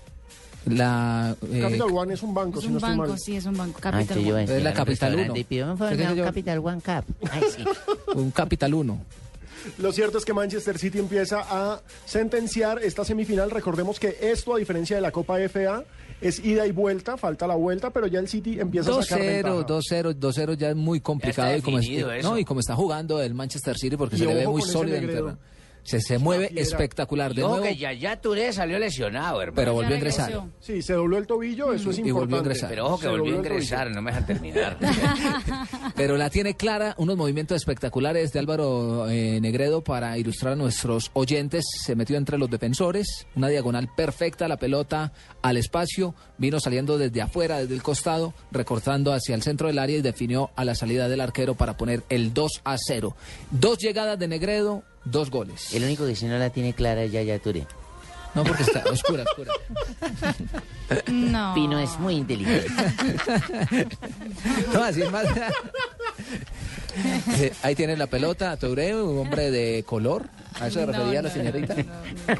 La, eh, Capital One es un banco, Es si un no estoy banco, mal. sí, es un banco. Ah, Capital One. Es la un Capital restaurante Uno. Y pido, me Sí, favor, que me da yo- Capital One Cup. Ay, sí. un Capital 1. Lo cierto es que Manchester City empieza a sentenciar esta semifinal. Recordemos que esto, a diferencia de la Copa FA, es ida y vuelta, falta la vuelta, pero ya el City empieza a sacar 2-0, ventaja. 2-0, 2-0 ya es muy complicado. Ya y, como es- no, y como está jugando el Manchester City, porque Y se le ve muy sólido en terreno. Se, se mueve espectacular. De Ojo nuevo, que ya, ya Touré salió lesionado, hermano. pero volvió a ingresar. Sí, se dobló el tobillo, eso es Y volvió a importante. ingresar. Pero ojo que Se volvió a ingresar, no me dejan terminar. Pero la tiene clara, unos movimientos espectaculares de Álvaro eh, Negredo para ilustrar a nuestros oyentes. Se metió entre los defensores, una diagonal perfecta, la pelota al espacio, vino saliendo desde afuera, desde el costado, recortando hacia el centro del área y definió a la salida del arquero para poner el 2 a 0. Dos llegadas de Negredo, dos goles. El único que si no la tiene clara es Yaya Touré. No, porque está oscura, oscura. No. Pino es muy inteligente. No, así es más. Eh, Ahí tiene la pelota, Touré, un hombre de color. ¿A eso se No, refería la no, señorita?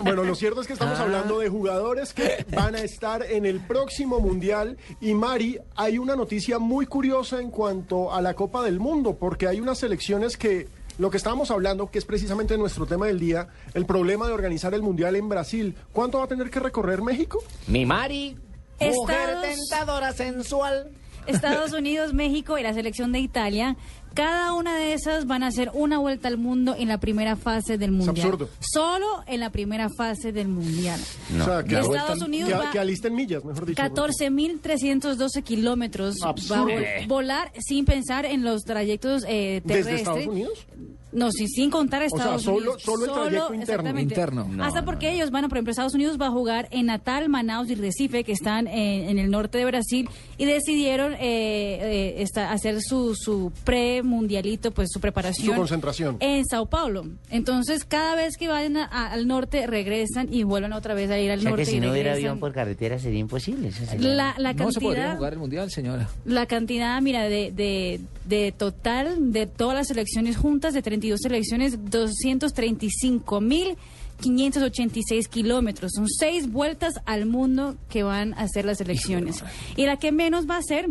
Bueno, lo cierto es que estamos Ah. hablando de jugadores que van a estar en el próximo Mundial. Y Mari, hay una noticia muy curiosa en cuanto a la Copa del Mundo, porque hay unas selecciones que, lo que estábamos hablando, que es precisamente nuestro tema del día, el problema de organizar el Mundial en Brasil. ¿Cuánto va a tener que recorrer México? Mi Mari, mujer Estados- tentadora sensual. Estados Unidos, México y la selección de Italia, cada una de esas van a hacer una vuelta al mundo en la primera fase del mundial. absurdo. Solo en la primera fase del mundial. O sea, que, Estados vuelta- Unidos que- va- que alisten millas, mejor dicho. 14.312 kilómetros va a vol- volar sin pensar en los trayectos eh, ¿Desde terrestres. Estados Unidos? No, sí, sin contar sea, Estados solo- Unidos. solo el trayecto interno. Interno. No, Hasta no, porque ellos van, a, por ejemplo, Estados Unidos va a jugar en Natal, Manaus y Recife, que están en, en el norte de Brasil, y decidieron eh, eh, esta- hacer su, su pre-mundialito, pues su preparación. Su concentración. En Sao Paulo. Entonces, cada vez que vayan a- a- al norte, regresan y vuelven otra vez a ir al O sea norte. que si y no hubiera avión por carretera sería imposible. sería- La, la No se podría cantidad, jugar el mundial, señora. la cantidad, mira, de, de, de total de todas las selecciones juntas, de 32 selecciones, 235 mil 586 kilómetros. Son seis vueltas al mundo que van a hacer las selecciones. Y la que menos va a ser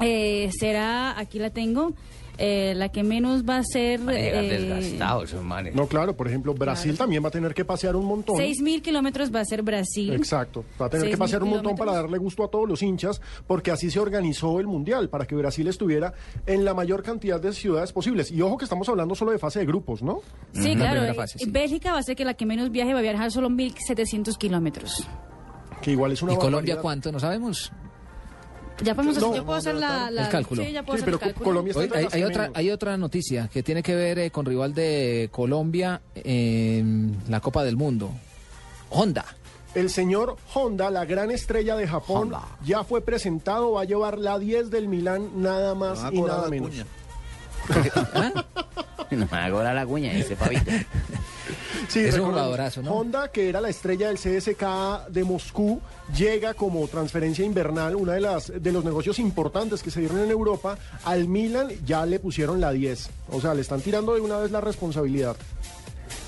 eh, será, aquí la tengo, eh, la que menos va a ser... Van a llegar eh, desgastados esos manes. No, claro, por ejemplo, Brasil también va a tener que pasear un montón. 6.000 kilómetros va a ser Brasil. Exacto, va a tener que 6.000 pasear un montón para darle gusto a todos los hinchas, porque así se organizó el Mundial, para que Brasil estuviera en la mayor cantidad de ciudades posibles. Y ojo que estamos hablando solo de fase de grupos, ¿no? Sí, claro. eh, fase, sí. Bélgica va a ser que la que menos viaje va a viajar solo 1.700 kilómetros. Que igual es una ¿Y Colombia cuánto? ¿No sabemos? Ya podemos No, hacer, yo puedo hacer la, la- El cálculo. Sí, ya puedo Sí, hacer pero el cálculo. Colombia está Oye, entre hay, otra, hay otra noticia que tiene que ver eh, con rival de Colombia en la Copa del Mundo. Honda. El señor Honda, la gran estrella de Japón, Honda. ya fue presentado, va a llevar la 10 del Milán, nada más y nada menos. No me hago la cuña ese pavito. Sí, Es un jugadorazo, ¿no? Honda, que era la estrella del CSK de Moscú, llega como transferencia invernal, una de las de los negocios importantes que se dieron en Europa. Al Milan ya le pusieron la 10. O sea, le están tirando de una vez la responsabilidad.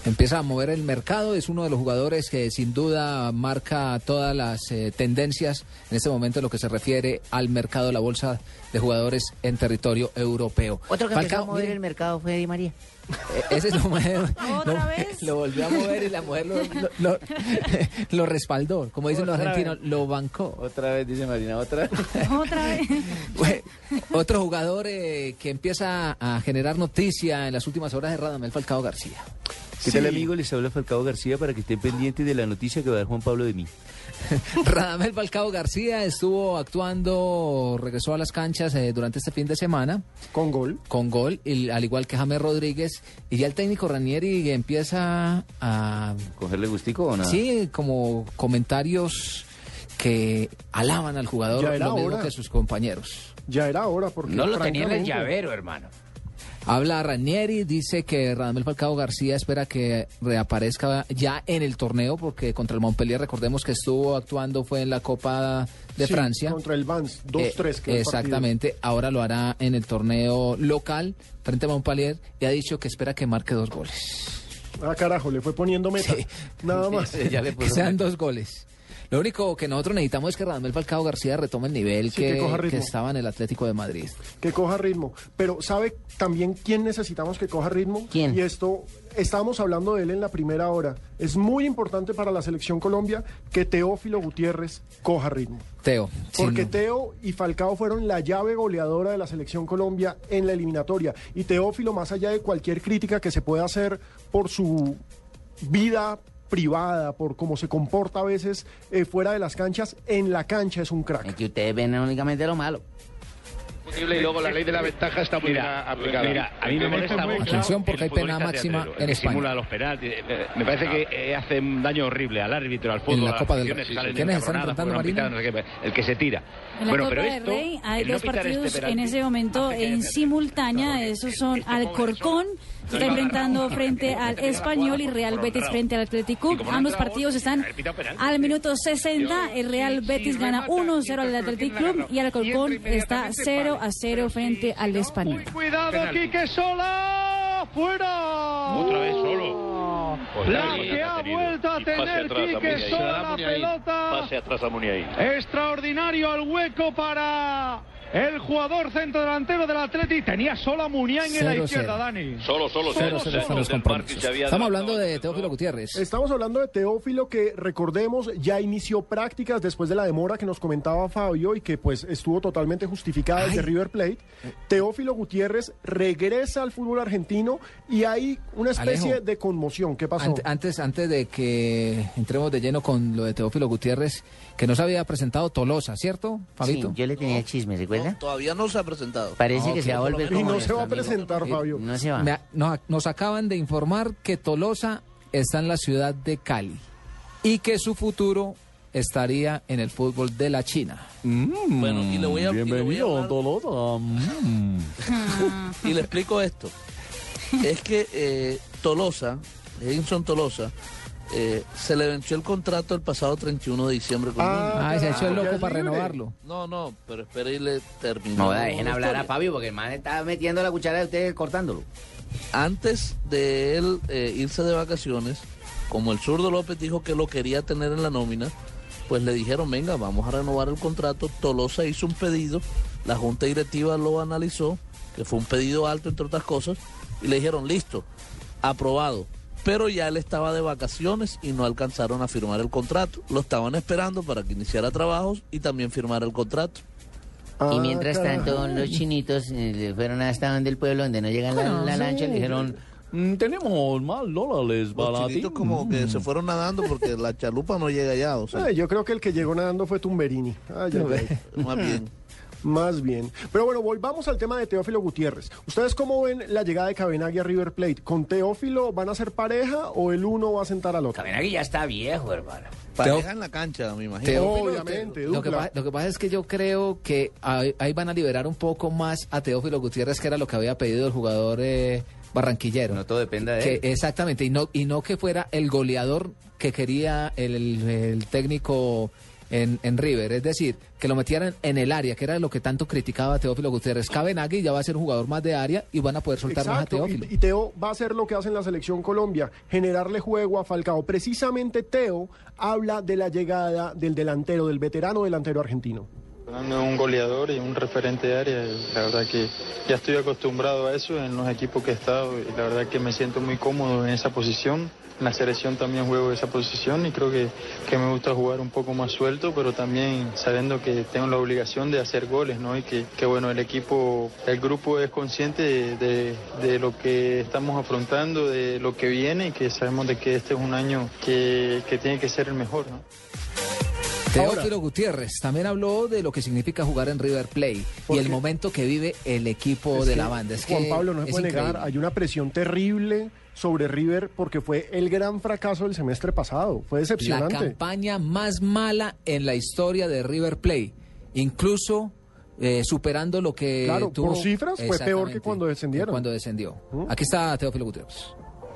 Empieza a mover el mercado, es uno de los jugadores que sin duda marca todas las eh, tendencias en este momento en lo que se refiere al mercado de la bolsa de jugadores en territorio europeo. Otro que empezó a Falcao, mover mire, el mercado fue Di María. eh, ese es lo, ¿Otra lo- vez? lo volvió a mover y la mujer lo, lo- lo- lo respaldó, como dicen los argentinos, lo bancó. Otra vez, dice Marina, otra vez. Otra vez. Bueno, Otro jugador eh, que empieza a generar noticia en las últimas horas es Radamel Falcao García. ¿Qué tal amigo? Les habla Falcao García para que estén pendientes de la noticia que va a dar Juan Pablo de mí. Radamel Falcao García estuvo actuando, regresó a las canchas eh, durante este fin de semana. Con gol. Con gol, y, al igual que James Rodríguez. Y ya el técnico Ranieri empieza a... ¿Cogerle gustico o nada? Sí, como comentarios que alaban al jugador Ya era lo mismo hora. que sus compañeros. Ya era hora porque No lo tenía en el llavero, hermano. Habla Ranieri, dice que Radamel Falcao García espera que reaparezca ya en el torneo, porque contra el Montpellier, recordemos que estuvo actuando, fue en la Copa de Sí, Francia. Contra el Vans, 2-3. Eh, exactamente, ahora lo hará en el torneo local frente a Montpellier y ha dicho que espera que marque dos goles. Ah, carajo, le fue poniendo meta. Nada más. que sean dos goles. Lo único que nosotros necesitamos es que Radamel Falcao García retome el nivel Sí, que que, coja ritmo. que estaba en el Atlético de Madrid. que coja ritmo. Pero ¿sabe también quién necesitamos que coja ritmo? ¿Quién? Y esto, estábamos hablando de él en la primera hora. Es muy importante para la selección Colombia que Teófilo Gutiérrez coja ritmo. Teo. Porque sí, Teo y Falcao fueron la llave goleadora de la selección Colombia en la eliminatoria. Y Teófilo, más allá de cualquier crítica que se pueda hacer por su vida privada, por cómo se comporta a veces eh, fuera de las canchas, en la cancha es un crack. Es que ustedes ven únicamente lo malo. y luego la ley de la ventaja está muy bien aplicada. Mira, a mí me molesta mucho. Atención, porque hay pena máxima en España. Simula los penaltis. eh, Me parece que eh, hace un daño horrible al árbitro, al fútbol. En la Copa del Rey. ¿Quiénes están enfrentando, Marina? no sé qué, el que se tira. En la bueno, Copa pero del esto, Rey hay dos este partidos penalti, en ese momento en simultánea. Esos son Alcorcón, que está enfrentando frente al Español y Real Betis frente al Atlético. Ambos partidos están al minuto 60. El Real Betis gana 1-0 al Atlético Club y Alcorcón está 0 a 0 frente al Español. Cuidado, Quique Sola, fuera. Otra vez solo. Pues La que ha vuelto a tener Quique. Sola la pelota. Pase atrás a Muniain. Extraordinario al hueco para el jugador centrodelantero del Atleti. Tenía sola Muniain en la Cero, izquierda, cero. Dani. Solo, solo, Cero, cero compromisos. Estamos hablando de Teófilo Gutiérrez. Estamos hablando de Teófilo que recordemos ya inició prácticas después de la demora que nos comentaba Fabio y que pues estuvo totalmente justificada desde River Plate. Teófilo Gutiérrez regresa al fútbol argentino y hay una especie Alejo. de conmoción. ¿Qué pasó? Ante- Antes, antes de que entremos de lleno con lo de Teófilo Gutiérrez, que nos había presentado Tolosa, ¿cierto, Fabito? Sí, yo le tenía el chisme, ¿recuerda? Todavía no se ha presentado. Parece Ah, que se va a volver Y no se va a amigo. presentar, Fabio. No se va. Me- no- nos acaban de informar que Tolosa está en la ciudad de Cali y que su futuro estaría en el fútbol de la China. Bueno, y le voy a, y le voy a hablar- Tolosa. y le explico esto. Es que eh, Tolosa, Edinson Tolosa, eh, se le venció el contrato el pasado 31 de diciembre con Ah. Ah, se echó el loco para libre. renovarlo. No, no, pero espere y le termino. No, dejen la hablar a. Fabio porque el man está metiendo la cuchara de ustedes cortándolo. Antes de él eh, irse de vacaciones, como el zurdo López dijo que lo quería tener en la nómina, pues le dijeron, venga, vamos a renovar el contrato. Tolosa hizo un pedido, la junta directiva lo analizó, que fue un pedido alto entre otras cosas, y le dijeron, listo, aprobado. Pero ya él estaba de vacaciones y no alcanzaron a firmar el contrato. Lo estaban esperando para que iniciara trabajos y también firmara el contrato. y mientras tanto, los chinitos eh, fueron hasta donde el pueblo, donde no llega la, la lancha, le dijeron, "Mm, tenemos más dólares baratos". chinitos como que se fueron nadando porque la chalupa no llega allá, o sea, Ay, yo creo que el que llegó nadando fue Tumberini. Ay, ay. más bien. Más bien. Pero bueno, volvamos al tema de Teófilo Gutiérrez. ¿Ustedes cómo ven la llegada de Cabenagui a River Plate? ¿Con Teófilo van a ser pareja o el uno va a sentar al otro? Cabenagui ya está viejo, hermano. Pareja en la cancha, me imagino. Teófilo, Obviamente, lo que, dupla. pa- lo que pasa es que yo creo que ahí, ahí van a liberar un poco más a Teófilo Gutiérrez, que era lo que había pedido el jugador eh, barranquillero. No todo depende de Que- él. exactamente, y no, y no que fuera el goleador que quería el, el- el técnico en, en River. Es decir, que lo metieran en el área, que era lo que tanto criticaba Teófilo Gutiérrez. Cabenagui ya va a ser un jugador más de área y van a poder soltar más a Teófilo. y, y Teo va a hacer lo que hace en la selección Colombia, generarle juego a Falcao. Precisamente Teo habla de la llegada del delantero, del veterano delantero argentino. Fernando es un goleador y un referente de área la verdad que ya estoy acostumbrado a eso en los equipos que he estado y la verdad que me siento muy cómodo en esa posición. En la selección también juego esa posición y creo que, que me gusta jugar un poco más suelto, pero también sabiendo que tengo la obligación de hacer goles, ¿no? Y que, que bueno, el equipo, el grupo es consciente de, de- de lo que estamos afrontando, de lo que viene y que sabemos de que este es un año que, que tiene que ser el mejor, ¿no? Teófilo Gutiérrez también habló de lo que significa jugar en River Plate y el momento que vive el equipo Es de la banda. Es Juan que Pablo no se puede negar, increíble. hay una presión terrible sobre River porque fue el gran fracaso del semestre pasado. Fue La decepcionante. campaña más mala en la historia de River Plate. Incluso eh, superando lo que Claro, tuvo. por cifras fue peor que cuando descendieron. Cuando descendió. Aquí está Teófilo Gutiérrez.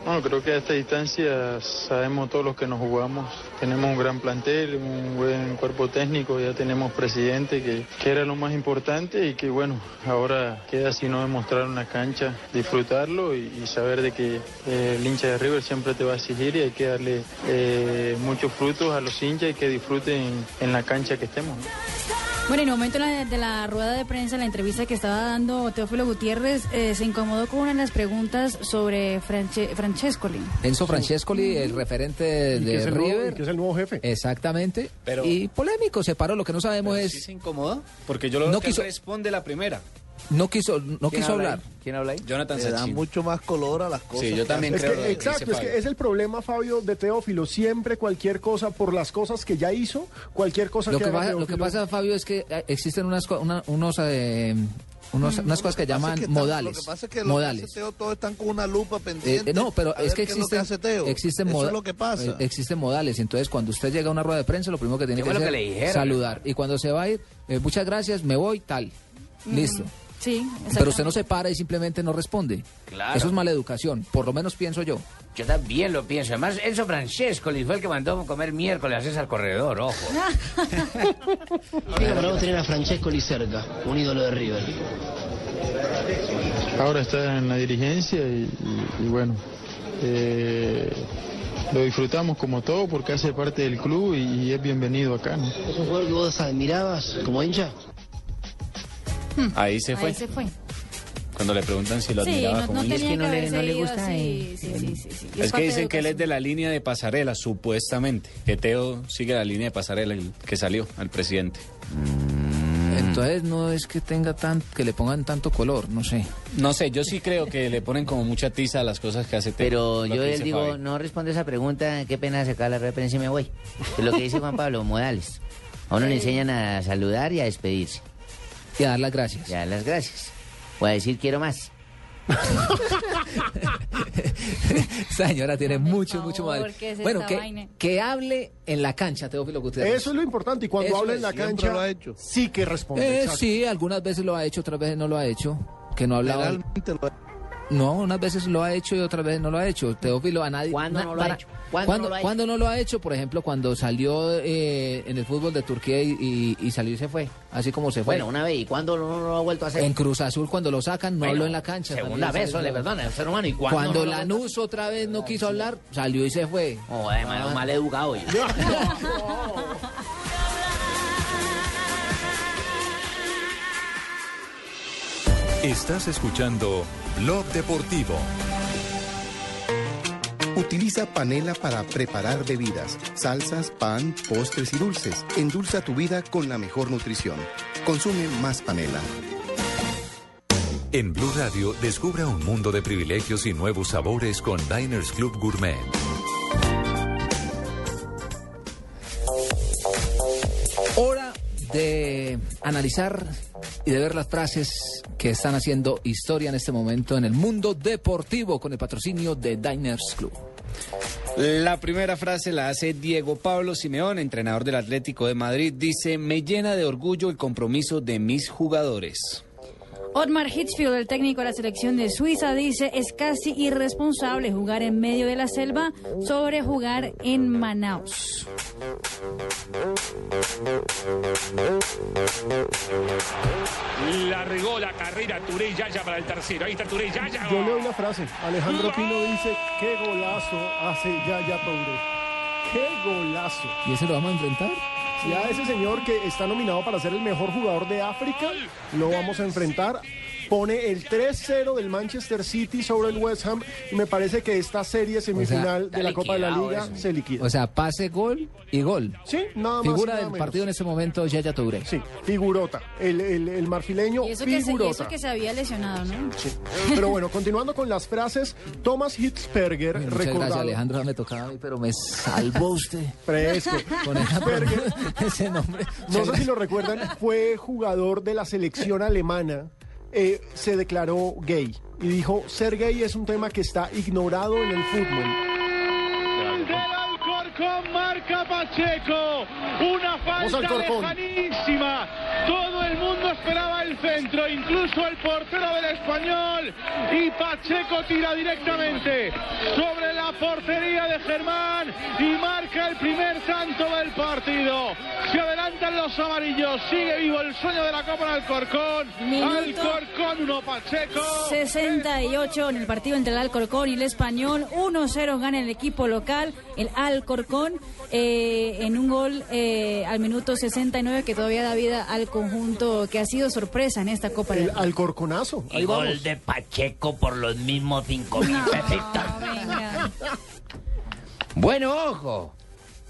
Bueno, creo que a esta distancia sabemos todos los que nos jugamos. Tenemos un gran plantel, un buen cuerpo técnico, ya tenemos presidente, que, que era lo más importante y que bueno, ahora queda sino demostrar una cancha, disfrutarlo y, saber de que eh, el hincha de River siempre te va a exigir y hay que darle eh, muchos frutos a los hinchas y que disfruten en la cancha que estemos. ¿No? Bueno, en el momento de la, de la rueda de prensa, la entrevista que estaba dando Teófilo Gutiérrez, eh, se incomodó con una de las preguntas sobre Franche- Francescoli. Enzo Francescoli, el referente Y que de es el nuevo- River. que es el nuevo jefe. Exactamente. Pero- y polémico, se paró. Lo que no sabemos es. ¿Sí se incomoda? Porque yo lo No que quiso- responde la primera. No quiso, no quiso hablar. ¿Quién habla ahí? Jonathan Le da mucho más color a las cosas. Sí, yo que también Es creo que, que exacto, es que es el problema, Fabio, de Teófilo. Siempre cualquier cosa, por las cosas que ya hizo, cualquier cosa Lo que, que, haga pasa, lo que pasa, Fabio, es que eh, existen unas, una- unos, eh, unos- unas cosas que llaman Lo que pasa es que están- modales. Lo que pasa es que los modales. que hace Teo todos están con una lupa Eh, pendiente. eh, no, pero a es que existen, hace Teo. existen, Eso es lo que pasa. eh, existen modales. Entonces, cuando usted llega a una rueda de prensa, lo primero que tiene ¿Qué que hacer dijeron? saludar. Y cuando se va a ir, eh, muchas gracias, me voy, tal. Listo. Sí, Pero usted no se para y simplemente no responde. Claro. Eso es mala educación, por lo menos pienso yo. Yo también lo pienso. Además, Enzo Francescoli fue el que mandó comer miércoles a César Corredor, ojo. Para vos tener a Francesco cerca, un ídolo de River. Ahora está en la dirigencia y, y- y bueno, eh, lo disfrutamos como todo porque hace parte del club y, y es bienvenido acá. ¿no? ¿Es un jugador que vos admirabas como hincha? Ahí se fue. Ahí se fue. Cuando le preguntan si lo Sí, admiraba no, como no hincha. tenía que, no le- no gusta. Sí, sí, sí, sí. Y Es que dicen que él es de la línea de pasarela, supuestamente. Que Teo sigue la línea de pasarela el que salió, al presidente. Entonces no es que tenga tan, que le pongan tanto color, no sé. No sé, yo sí creo que le ponen como mucha tiza a las cosas que hace Teo. Pero yo él digo, no responde esa pregunta, qué pena sacar la prensa y me voy. Es lo que dice Juan Pablo, modales. A uno le enseñan a saludar y a despedirse. Y a dar las gracias. Y a dar las gracias. O a decir quiero más. Esa señora tiene mucho, mucho favor, mal. ¿qué es Bueno, que, que hable en la cancha, Teófilo Gutiérrez. Eso es lo importante. Y cuando habla en la cancha, lo ha hecho. sí que responde. Eh, sí, algunas veces lo ha hecho, otras veces no lo ha hecho. Que no ha hablado. Realmente lo No, unas veces lo ha hecho y otras veces no lo ha hecho. Teófilo a nadie. ¿Cuándo na- no lo ha hecho? ¿Cuándo ¿Cuándo, no lo ha cuándo no lo ha hecho? Por ejemplo, cuando salió eh, en el fútbol de Turquía y, y- y salió y se fue. Así como se fue. Bueno, una vez, ¿y cuándo no, lo ha vuelto a hacer? En Cruz Azul, cuando lo sacan, no Bueno, habló en la cancha. Segunda vez, le perdona, el ser humano. ¿Y cuándo Cuando no a Lanús otra vez no quiso hablar, salió y se fue. Oh, además, mal educado. oye. Estás escuchando Blog Deportivo. Utiliza panela para preparar bebidas, salsas, pan, postres y dulces. Endulza tu vida con la mejor nutrición. Consume más panela. En Blue Radio, descubra un mundo de privilegios y nuevos sabores con Diners Club Gourmet. Hora de analizar y de ver las frases que están haciendo historia en este momento en el mundo deportivo con el patrocinio de Diners Club. La primera frase la hace Diego Pablo Simeón, entrenador del Atlético de Madrid. Dice, me llena de orgullo el compromiso de mis jugadores. Otmar Hitzfield, el técnico de la selección de Suiza, dice es casi irresponsable jugar en medio de la selva sobre jugar en Manaus. Largó la carrera Turey Yaya para el tercero. Ahí está Turey Yaya. Yo leo una frase. Alejandro Pino dice, qué golazo hace Yaya Touré. Qué golazo. ¿Y ese lo vamos a enfrentar? Y a ese señor que está nominado para ser el mejor jugador de África, lo vamos a enfrentar. Pone el 3-0 del Manchester City sobre el West Ham y me parece que esta serie semifinal de la Copa de la Liga se liquida. O sea, pase, gol y gol. Sí, nada más. Figura nada del menos. partido en este momento, Yaya Touré. Sí, figurota. El, el, el marfileño, Y eso, que se, y figurota. eso que se había lesionado, ¿no? Pero bueno, continuando con las frases, Thomas Hitzberger, Muchas gracias, recordado. Alejandro, me tocaba a mí, pero me salvó usted. Fresco. Con Hitzberger, ese nombre. no sé si lo recuerdan, fue jugador de la selección alemana. Eh, se declaró gay y dijo, ser gay es un tema que está ignorado en el fútbol. Alcorcón marca Pacheco. Una falta lejanísima. Todo el mundo esperaba el centro, incluso el portero del español. Y Pacheco tira directamente sobre la portería de Germán y marca el primer tanto del partido. Se adelantan los amarillos. Sigue vivo el sueño de la Copa en Alcorcón. Minuto Alcorcón 1, Pacheco. 68 en el partido entre el Alcorcón y el Español. 1-0 gana el equipo local, el Alcorcón, eh, en un gol eh, al minuto 69 que todavía da vida al conjunto que ha sido sorpresa en esta Copa El del Alcorconazo. Ahí Y gol vamos. de Pacheco por los mismos cinco mil pesitos. Bueno, ojo.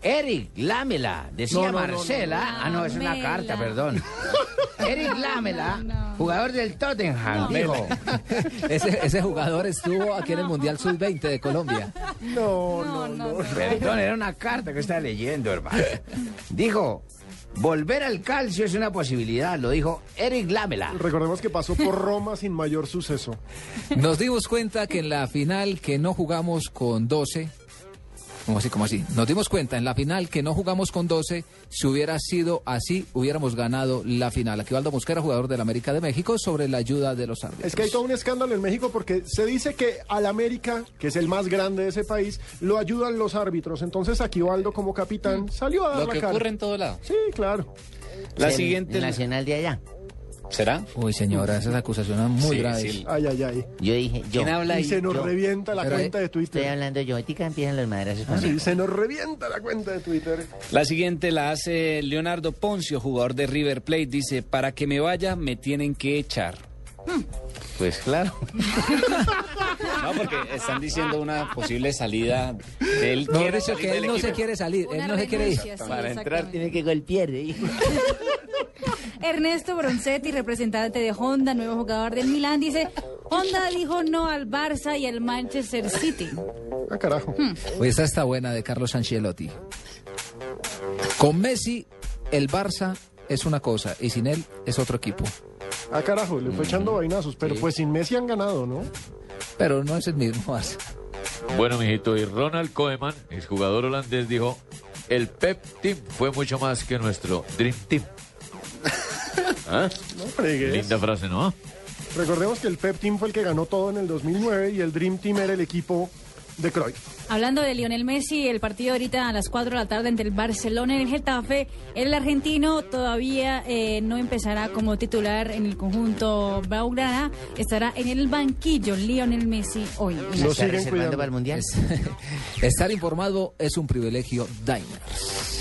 Eric Lámela, decía No, no, no, Marcela. no, no. Ah, no, es una Lamela. carta, perdón. Eric Lámela, jugador del Tottenham, dijo. Ese, ese jugador estuvo aquí en el Mundial Sub-20 de Colombia. No, no, no. Perdón, era una carta que estaba leyendo, hermano. Dijo, volver al calcio es una posibilidad, lo dijo Eric Lámela. Recordemos que pasó por Roma sin mayor suceso. Nos dimos cuenta que en la final que no jugamos con 12, ¿cómo así, cómo así? Nos dimos cuenta en la final que no jugamos con 12, si hubiera sido así, hubiéramos ganado la final. Aquí Valdo Mosquera, jugador del América de México, sobre la ayuda de los árbitros. Es que hay todo un escándalo en México porque se dice que al América, que es el más grande de ese país, lo ayudan los árbitros. Entonces Aquivaldo como capitán salió a dar Lo la que cara. ocurre en todo lado. Sí, claro. La El siguiente. Nacional de allá. ¿Será? Uy, señora, esas acusaciones muy Sí, graves. sí. Ay, ay, ay. Yo dije, yo. ¿Quién habla Y ahí? se nos yo. revienta la Pero, cuenta de Estoy Twitter. hablando yo, ahorita empiezan los madrazos Sí, conmigo. se nos revienta la cuenta de Twitter. La siguiente la hace Leonardo Poncio, jugador de River Plate. Dice, para que me vaya me tienen que echar. Pues claro. no, porque están diciendo una posible salida. Él No, quiere que él no se quiere salir, él no se quiere ir. sí, Para entrar tiene que golpear. ¿eh? Ernesto Bronzetti, representante de Honda, nuevo jugador del Milán, dice, Honda dijo no al Barça y al Manchester City. Ah, carajo. Oye, esta está buena de Carlos Ancelotti. Con Messi, el Barça es una cosa y sin él es otro equipo. Ah, carajo, le fue echando vainazos. Pero pues sin Messi han ganado, ¿no? Pero no es el mismo Barça. Bueno, mijito, y Ronald Koeman, el jugador holandés, dijo, el Pep Team fue mucho más que nuestro Dream Team. ¿Ah? No fregues. Linda frase, ¿no? Recordemos que el Pep Team fue el que ganó todo en el 2009 y el Dream Team era el equipo de Cruyff. Hablando de Lionel Messi, el partido ahorita a las 4 de la tarde entre el Barcelona y el Getafe, el argentino todavía eh, no empezará como titular en el conjunto Blaugrana, estará en el banquillo Lionel Messi hoy. Lo ¿Está siguen reservando cuidando. para el Mundial? Estar informado es un privilegio Diners.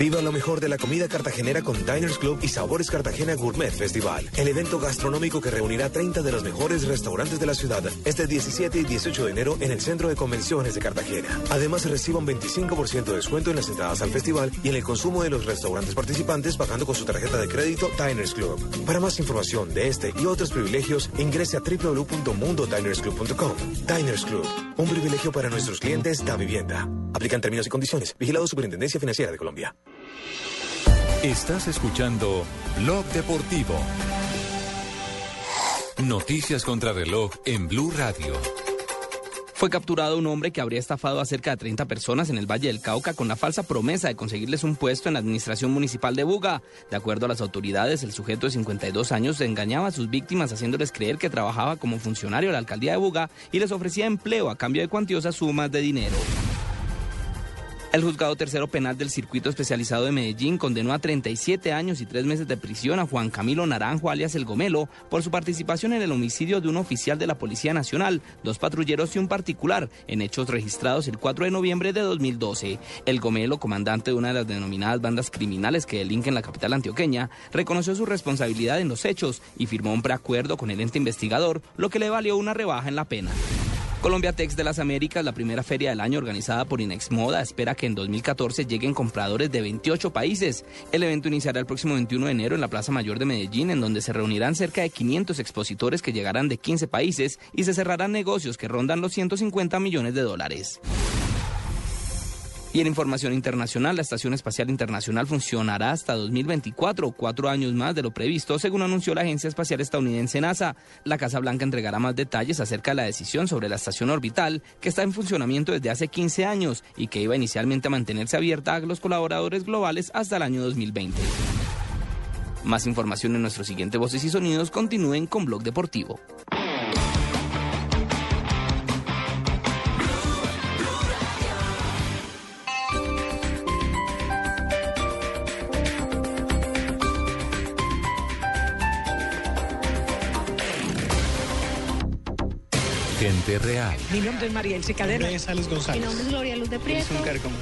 Viva lo mejor de la comida cartagenera con Diners Club y Sabores Cartagena Gourmet Festival, el evento gastronómico que reunirá 30 de los mejores restaurantes de la ciudad este 17 y 18 de enero en el Centro de Convenciones de Cartagena. Además, reciba un 25% de descuento en las entradas al festival y en el consumo de los restaurantes participantes pagando con su tarjeta de crédito Diners Club. Para más información de este y otros privilegios, ingrese a www.mundodinersclub.com. Diners Club, un privilegio para nuestros clientes da vivienda. Aplican términos y condiciones. Vigilado Superintendencia Financiera de Colombia. Estás escuchando Blog Deportivo. Noticias contra reloj en Blue Radio. Fue capturado un hombre que habría estafado a cerca de 30 personas en el Valle del Cauca con la falsa promesa de conseguirles un puesto en la administración municipal de Buga. De acuerdo a las autoridades, el sujeto de 52 años engañaba a sus víctimas haciéndoles creer que trabajaba como funcionario de la alcaldía de Buga y les ofrecía empleo a cambio de cuantiosas sumas de dinero. El juzgado tercero penal del circuito especializado de Medellín condenó a 37 años y 3 meses de prisión a Juan Camilo Naranjo, alias El Gomelo, por su participación en el homicidio de un oficial de la Policía Nacional, dos patrulleros y un particular, en hechos registrados el 4 de noviembre de 2012. El Gomelo, comandante de una de las denominadas bandas criminales que delinquen la capital antioqueña, reconoció su responsabilidad en los hechos y firmó un preacuerdo con el ente investigador, lo que le valió una rebaja en la pena. Colombia Tex de las Américas, la primera feria del año organizada por Inex Moda, espera que en 2014 lleguen compradores de 28 países. El evento iniciará el próximo 21 de enero en la Plaza Mayor de Medellín, en donde se reunirán cerca de 500 expositores que llegarán de 15 países y se cerrarán negocios que rondan los 150 millones de dólares. Y en información internacional, la Estación Espacial Internacional funcionará hasta 2024, cuatro años más de lo previsto, según anunció la Agencia Espacial Estadounidense NASA. La Casa Blanca entregará más detalles acerca de la decisión sobre la estación orbital, que está en funcionamiento desde hace 15 años y que iba inicialmente a mantenerse abierta a los colaboradores globales hasta el año 2020. Más información en nuestro siguiente Voces y Sonidos. Continúen con Blog Deportivo. Gente real. Mi nombre es María Elsie Cadena. Mi nombre es González. Mi nombre es Gloria Luz de Prieto.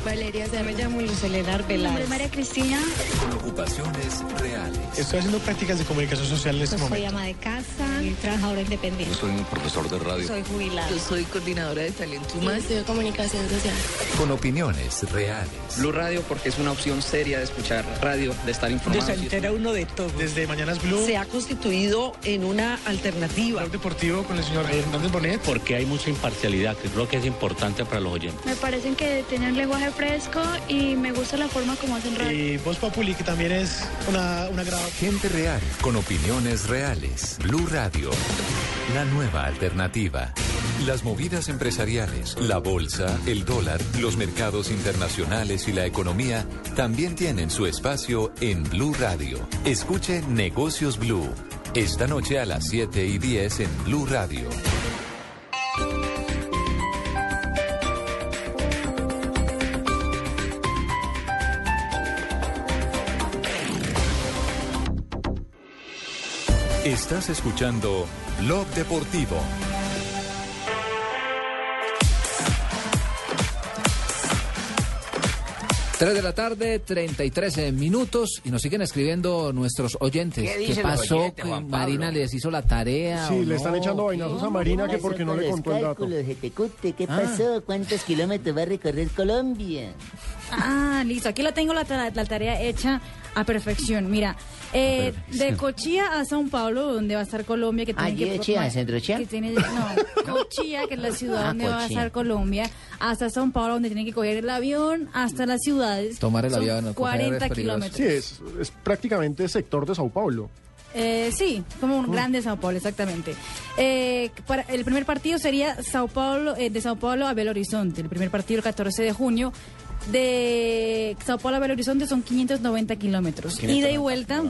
Valeria Yo me llamo Luz Elena Mi nombre es. María Cristina. Con ocupaciones reales. Estoy haciendo prácticas de comunicación social en este Yo soy momento. ama de casa y trabajadora independiente. Soy un profesor de radio. Soy jubilada. Yo soy coordinadora de talento humano. de comunicación social. Con opiniones reales. Blue Radio porque es una opción seria de escuchar radio, de estar informado. Se entera uno de todo. Desde Mañanas Blue. Se ha constituido en una alternativa. Deportivo con el señor Hernández Bonet. Porque hay mucha imparcialidad, que creo que es importante para los oyentes. Me parecen que tienen lenguaje fresco y me gusta la forma como hacen radio. Y Voz Populi, que también es una, una grabada. Gente real. Con opiniones reales. Blue Radio. La nueva alternativa. Las movidas empresariales, la bolsa, el dólar, los mercados internacionales y la economía también tienen su espacio en Blue Radio. Escuche Negocios Blue. Esta noche a las 7 y 10 en Blue Radio. Estás escuchando Blog Deportivo. Tres de la tarde, 33 minutos, y nos siguen escribiendo nuestros oyentes. ¿Qué pasó? Juan Marina les hizo la tarea? Sí, o le están no? echando vainazos a Marina que porque no le contó el dato. ¿Qué Ah. pasó? ¿Cuántos kilómetros va a recorrer Colombia? Ah, listo. Aquí la tengo la, ta- la tarea hecha a perfección. Mira, eh, de Cochilla a Sao Paulo, donde va a estar Colombia, que tiene Allí que de Chía, ¿Centro Chía? que tiene- no, Cochilla, que es la ciudad Ah, donde va a estar Colombia, hasta Sao Paulo, donde tienen que coger el avión, hasta las ciudades. Tomar el Son avión, coger 40 es peligroso. kilómetros. Sí, es, es prácticamente sector de Sao Paulo. Eh, sí, como un grande Sao Paulo, exactamente. Eh, para, el primer partido sería Sao Paulo, eh, de Sao Paulo a Belo Horizonte. El primer partido el 14 de junio. De Sao Paulo a Belo Horizonte son 590 kilómetros. Ida y vuelta.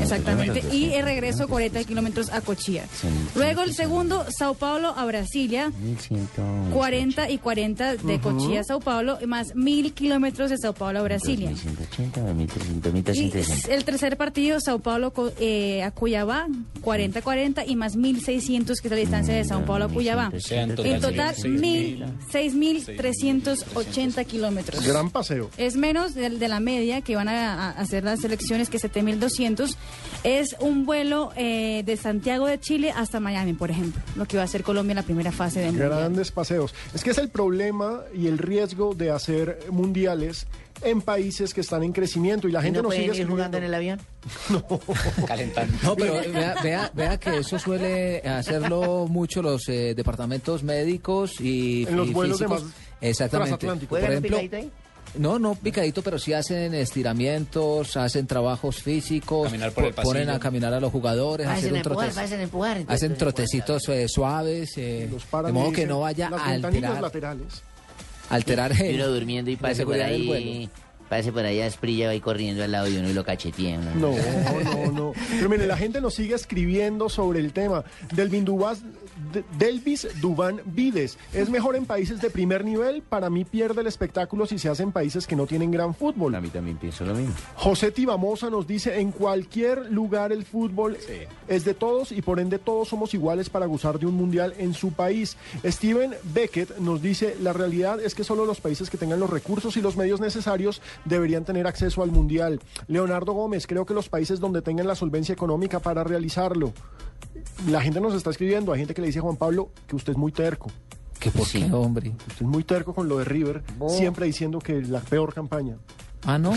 Exactamente. Y el regreso 40 kilómetros a Cochía. Luego el segundo, Sao Paulo a Brasilia. 40 y 40 de uh -huh. Cochía a Sao Paulo, más 1000 kilómetros de Sao Paulo a Brasilia. el tercer partido, Sao Paulo eh, a Cuyabá, 40-40 y más 1600 que es la distancia de Sao Paulo a Cuyabá. En total, 6380 kilómetros. Gran paseo. Es menos de, de, la media que van a, hacer las elecciones, que 7200 400 es un vuelo eh, de Santiago de Chile hasta Miami, por ejemplo, lo que va a hacer Colombia en la primera fase del Grandes paseos. Es que es el problema y el riesgo de hacer mundiales en países que están en crecimiento y la ¿Y gente no, sigue ir jugando en el avión. No. Calentando. No, pero vea, vea, vea, que eso suele hacerlo mucho los eh, departamentos médicos y En los vuelos de más Exactamente. Por ejemplo, no, no picadito, pero sí hacen estiramientos, hacen trabajos físicos, Caminar por ponen a caminar a los jugadores, Hacen un empujar, trote- hacen empujar. hacen entonces, trotecitos eh, suaves, eh, de y modo que no vaya a alterar, laterales. alterar Y el- uno durmiendo y pase por del ahí. Pase por ahí a Esprilla, va ahí corriendo al lado de uno y lo cachetea. No, no, no. Pero mire, la gente nos sigue escribiendo sobre el tema. Delvin Dubas, de- Delvis Dubán Vides. Es mejor en países de primer nivel. Para mí pierde el espectáculo si se hace en países que no tienen gran fútbol. A mí también pienso lo mismo. José Tibamosa nos dice, en cualquier lugar el fútbol es de todos y por ende todos somos iguales para gozar de un mundial en su país. Steven Beckett nos dice, la realidad es que solo los países que tengan los recursos y los medios necesarios deberían tener acceso al mundial. Leonardo Gómez, creo que los países donde tengan la solvencia económica para realizarlo. La gente nos está escribiendo, hay gente que le dice a Juan Pablo que usted es muy terco. ¿Qué por qué, hombre? Usted es muy terco con lo de River, siempre diciendo que la peor campaña. Ah, ¿no?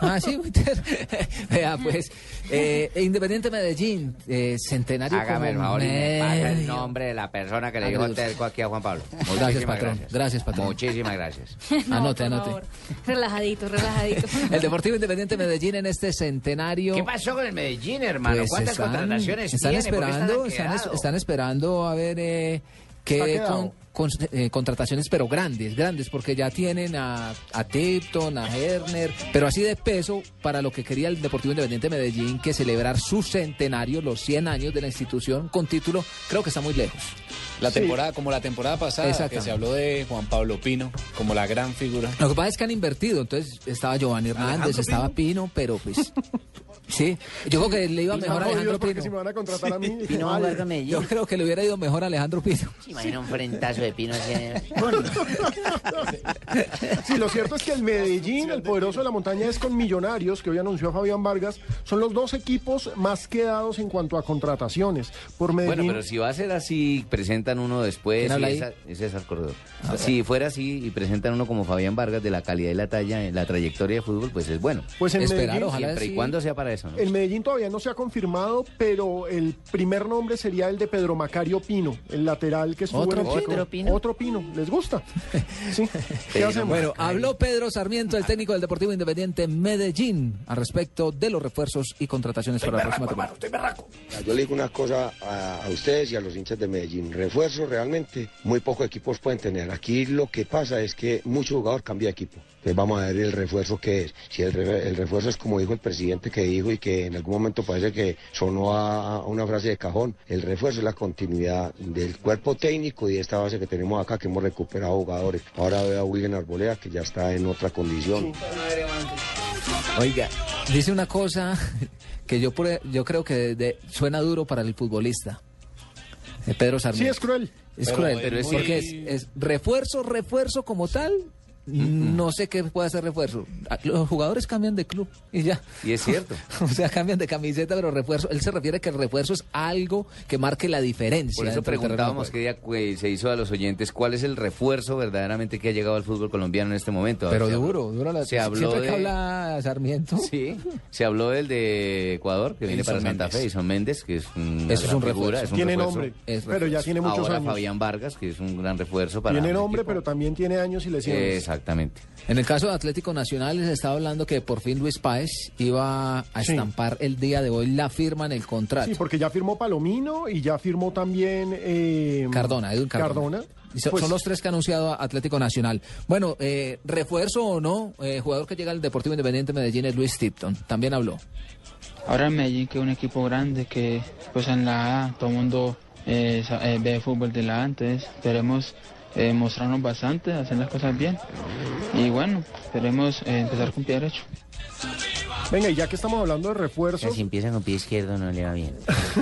Ah, sí, Winter. Vea, pues, eh, Independiente Medellín, eh, centenario Hágame el como favor y me paga el nombre de la persona que le dijo terco aquí a Juan Pablo. Gracias, Muchísimas patrón. gracias. Gracias, patrón. Muchísimas gracias. No, Anote, por anote. favor. Relajadito, relajadito. El Deportivo Independiente Medellín en este centenario. ¿Qué pasó con el Medellín, hermano? Pues ¿Cuántas están- contrataciones están tiene? ¿Por qué esperando, están están, es- quedados? están esperando a ver eh, qué con- con- eh, contrataciones, pero grandes, grandes, porque ya tienen a, a Tipton, a Herner, pero así de peso para lo que quería el Deportivo Independiente Medellín, que celebrar su centenario, los 100 años de la institución con título, creo que está muy lejos. La Sí. temporada, como la temporada pasada, que se habló de Juan Pablo Pino como la gran figura. Lo que pasa es que han invertido, entonces estaba Giovanni Hernández, Alejandro estaba Pino, pero pues... Sí, yo creo que le iba mejor a Alejandro Pino. si me van a contratar a mí. Pino va a jugar con Medellín. Yo creo que le hubiera ido mejor a Alejandro Pino. ¿Se imagina un frentazo de Pino así en el- Sí, lo cierto es que el Medellín, el poderoso de la montaña, es con Millonarios, que hoy anunció a Fabián Vargas. Son los dos equipos más quedados en cuanto a contrataciones. Por Medellín. Bueno, pero si va a ser así, presentan uno después. ¿Quién habla y ahí? esa- es César Corredor. Ah, si fuera así y presentan uno como Fabián Vargas de la calidad y la talla, en la trayectoria de fútbol, pues es bueno. Pues en Esperar, Medellín, ojalá Siempre y cuando sea para eso, ¿no? El Medellín todavía no se ha confirmado, pero el primer nombre sería el de Pedro Macario Pino, el lateral que estuvo ¿Otro en el? Chico. ¿Otro Pino? Otro Pino, ¿les gusta? Sí. ¿Qué Pero hacemos? Bueno, habló Pedro Sarmiento, el técnico del Deportivo Independiente Medellín, al respecto de los refuerzos y contrataciones para la próxima temporada. Yo le digo una cosa a, a ustedes y a los hinchas de Medellín. Refuerzos realmente muy pocos equipos pueden tener. Aquí lo que pasa es que mucho jugador cambia de equipo. Entonces vamos a ver el refuerzo que es. Si el, re- el refuerzo es como dijo el presidente que dijo y que en algún momento parece que sonó a, una frase de cajón, el refuerzo es la continuidad del cuerpo técnico y de esta base que tenemos acá que hemos recuperado jugadores. Ahora veo a William Arboleda que ya está en otra condición. Oiga, dice una cosa que yo, yo creo que de- de- suena duro para el futbolista. Eh, Pedro Sarmiento. Sí, es cruel. Es Pero cruel, pero es muy- porque es, es refuerzo, refuerzo como tal. No sé qué puede hacer refuerzo. Ah, Los jugadores cambian de club y ya. Y es cierto. O sea, cambian de camiseta, pero refuerzo. Él se refiere que el refuerzo es algo que marque la diferencia. Por eso preguntábamos qué día pues, se hizo a los oyentes cuál es el refuerzo verdaderamente que ha llegado al fútbol colombiano en este momento. A Pero duro, duro la Se habló Siempre de... que habla Sarmiento. Sí, se habló del de Ecuador, que viene para Santa. Fe, Ison Méndez, que es una Eso es un figura, refuerzo. es un Tiene refuerzo. nombre, Es pero ya tiene muchos Ahora años. Fabián Vargas, que es un gran refuerzo para Tiene un nombre, pero también tiene años y lesiones. Exactamente. En el caso de Atlético Nacional les estaba hablando que por fin Luis Páez iba a Sí. estampar el día de hoy la firma en el contrato. Sí, porque ya firmó Palomino y ya firmó también eh, Cardona, Edwin Cardona. Y so- Pues- Son los tres que ha anunciado Atlético Nacional. Bueno, eh, refuerzo o no, eh, jugador que llega al Deportivo Independiente de Medellín es Luis Tipton. También habló. Ahora en Medellín, que es un equipo grande, que pues en la A todo el mundo eh, ve fútbol de la A, entonces esperemos eh, mostrarnos bastante, hacer las cosas bien. Y bueno, esperemos eh, empezar con pie derecho. Venga, y ya que estamos hablando de refuerzos, Si empieza con pie izquierdo no le va bien,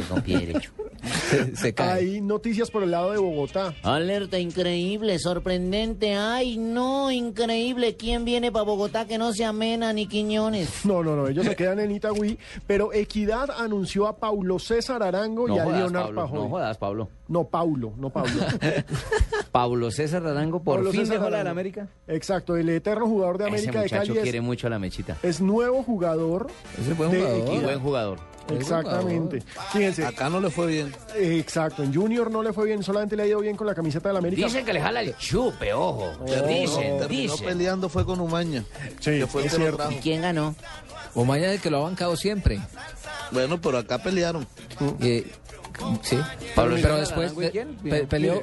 con pie derecho. Se hay noticias por el lado de Bogotá. Alerta increíble, sorprendente. Ay, no, increíble. ¿Quién viene para Bogotá que no sea Mena ni Quiñones? No, no, no, ellos se quedan en Itagüí, pero Equidad anunció a Paulo César Arango y No a jodas, Leonard Pablo, Pajoy. no jodas, Pablo. No, Paulo, no Pablo. Pablo César Arango por Pablo fin César dejó la Arango. América. Exacto, el eterno jugador de Ese América de muchacho Cali es, quiere mucho a la mechita. es nuevo jugador. Es buen de jugador. Equidad. Buen jugador. Exactamente. Fíjense. Acá no le fue bien. Exacto, en Junior no le fue bien, solamente le ha ido bien con la camiseta del América. Dicen que le jala el chupe, ojo. dicen, Terminó dicen. peleando fue con Umaña. Sí, que fue es que. ¿Y quién ganó? Omaña es el que lo ha bancado siempre. Bueno, pero acá pelearon. Eh, sí. Pablo pero después pe- peleó,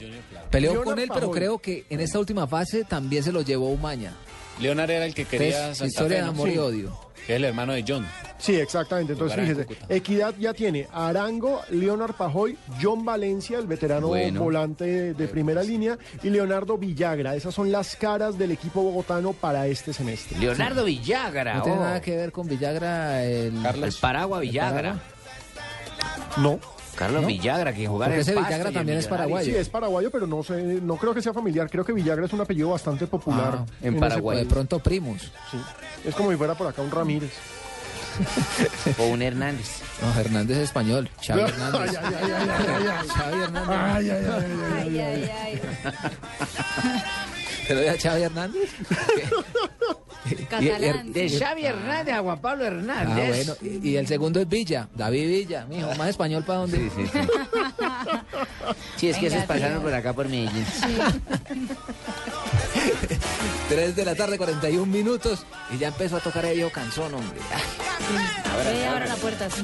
peleó con él, pero creo que en esta última fase también se lo llevó Umaña. Leonard era el que quería Santa historia Fe, de amor y odio. Que es el hermano de John. Sí, exactamente. Entonces, fíjese, Cúcuta. Equidad ya tiene Arango, Leonard Pajoy, John Valencia, el veterano Bueno. volante de, de primera línea, y Leonardo Villagra. Esas son las caras del equipo bogotano para este semestre. Leonardo Villagra. No tiene oh. nada que ver con Villagra. El, El Paragua Villagra. No. Carlos ¿No? Villagra, que jugara Porque en ese Villagra también es paraguayo. Sí, es paraguayo, pero no sé, no creo que sea familiar. Creo que Villagra es un apellido bastante popular. Ah, en Paraguay. De pronto primos. Sí. Es como si fuera por acá un Ramírez. O un Hernández. No, Hernández es español. Xavi Ay, Hernández. ay, ay, ay, ay, ay. Xavi Hernández. Ay, ay, ay, ay, ay, Ay, ay. ay, ay. ¿Pero ya Xavi Hernández? Catalán. De Xavi Hernández a Juan Pablo Ah, Hernández. bueno. Y, y el segundo es Villa, David Villa, mijo, más español para dónde. Sí, sí, sí. Sí, es que esos pasaron tío. por acá por Medellín. 3 de la tarde, 41 minutos. Y ya empezó a tocar el viejo canzón, hombre. Ah, abra la puerta, sí.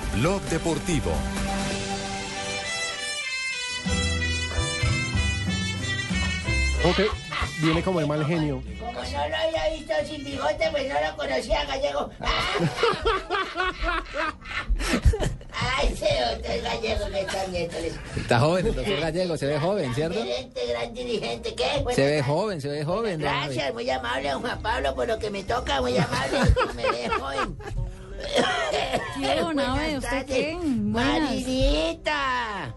Blog Deportivo. Ok, viene como de mal genio. Como no lo había visto sin bigote, pues no lo conocía gallego. ¡Ay, ese otro es gallego que está miércoles! Está joven, el doctor Gallego, se ve joven, ¿cierto? Gerente, gran dirigente, ¿qué? Buenas Se ve joven, se ve joven. Gracias, muy amable, don Juan Pablo, por lo que me toca, muy amable. Me ve joven. ¿Qué, don Abe? Buenas ¿Usted qué? Marinita.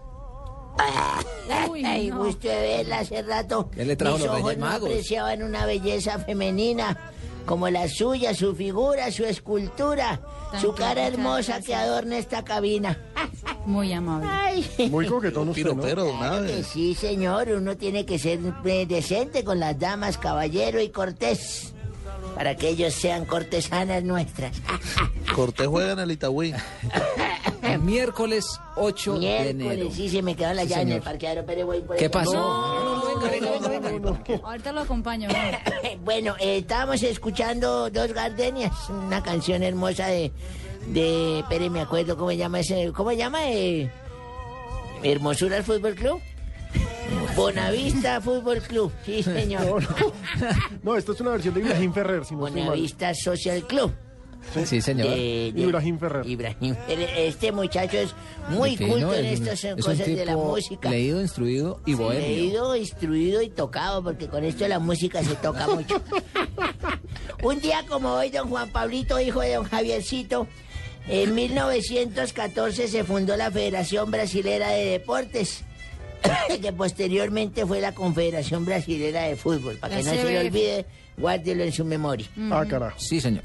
Uy, Ay, no. gusto de verla hace rato. ¿Qué le trajo Mis los ojos no Magos? apreciaban una belleza femenina como la suya, su figura, su escultura, su Tanto, cara hermosa gracias. que adorna esta cabina. Muy amable. Ay. Muy coquetón usted, ¿no? Claro que sí, señor. Uno tiene que ser eh, decente con las damas, caballero y cortés. Para que ellos sean cortesanas nuestras. Cortés juega en el Itagüí. Miércoles 8 de enero. Miércoles, sí, se me quedó la Sí, llave en el parqueadero, pero voy por ¿Qué pasó? No, no, no. Ahorita lo acompaño. Bueno, eh, estábamos escuchando Dos Gardenias, una canción hermosa de, de, espere, me acuerdo cómo se llama ese, ¿cómo se llama? Eh, Hermosura Fútbol Club. Bonavista Fútbol Club, sí señor. No, esto es una versión de Ibrahim Ferrer, si no. Bonavista Social Club. Sí, señor. De- de- Ibrahim Ferrer. Ibrahim Ferrer. Este muchacho es muy culto en es estas es cosas de la música. Leído, instruido y bohemio. Leído, instruido y tocado, porque con esto la música se toca mucho. Un día como hoy, don Juan Pablito, hijo de don Javiercito, en 1914 se fundó la Federación Brasilera de Deportes, que posteriormente fue la Confederación Brasilera de Fútbol. Para que no se le olvide, guárdelo en su memoria. Ah, carajo. Sí, señor.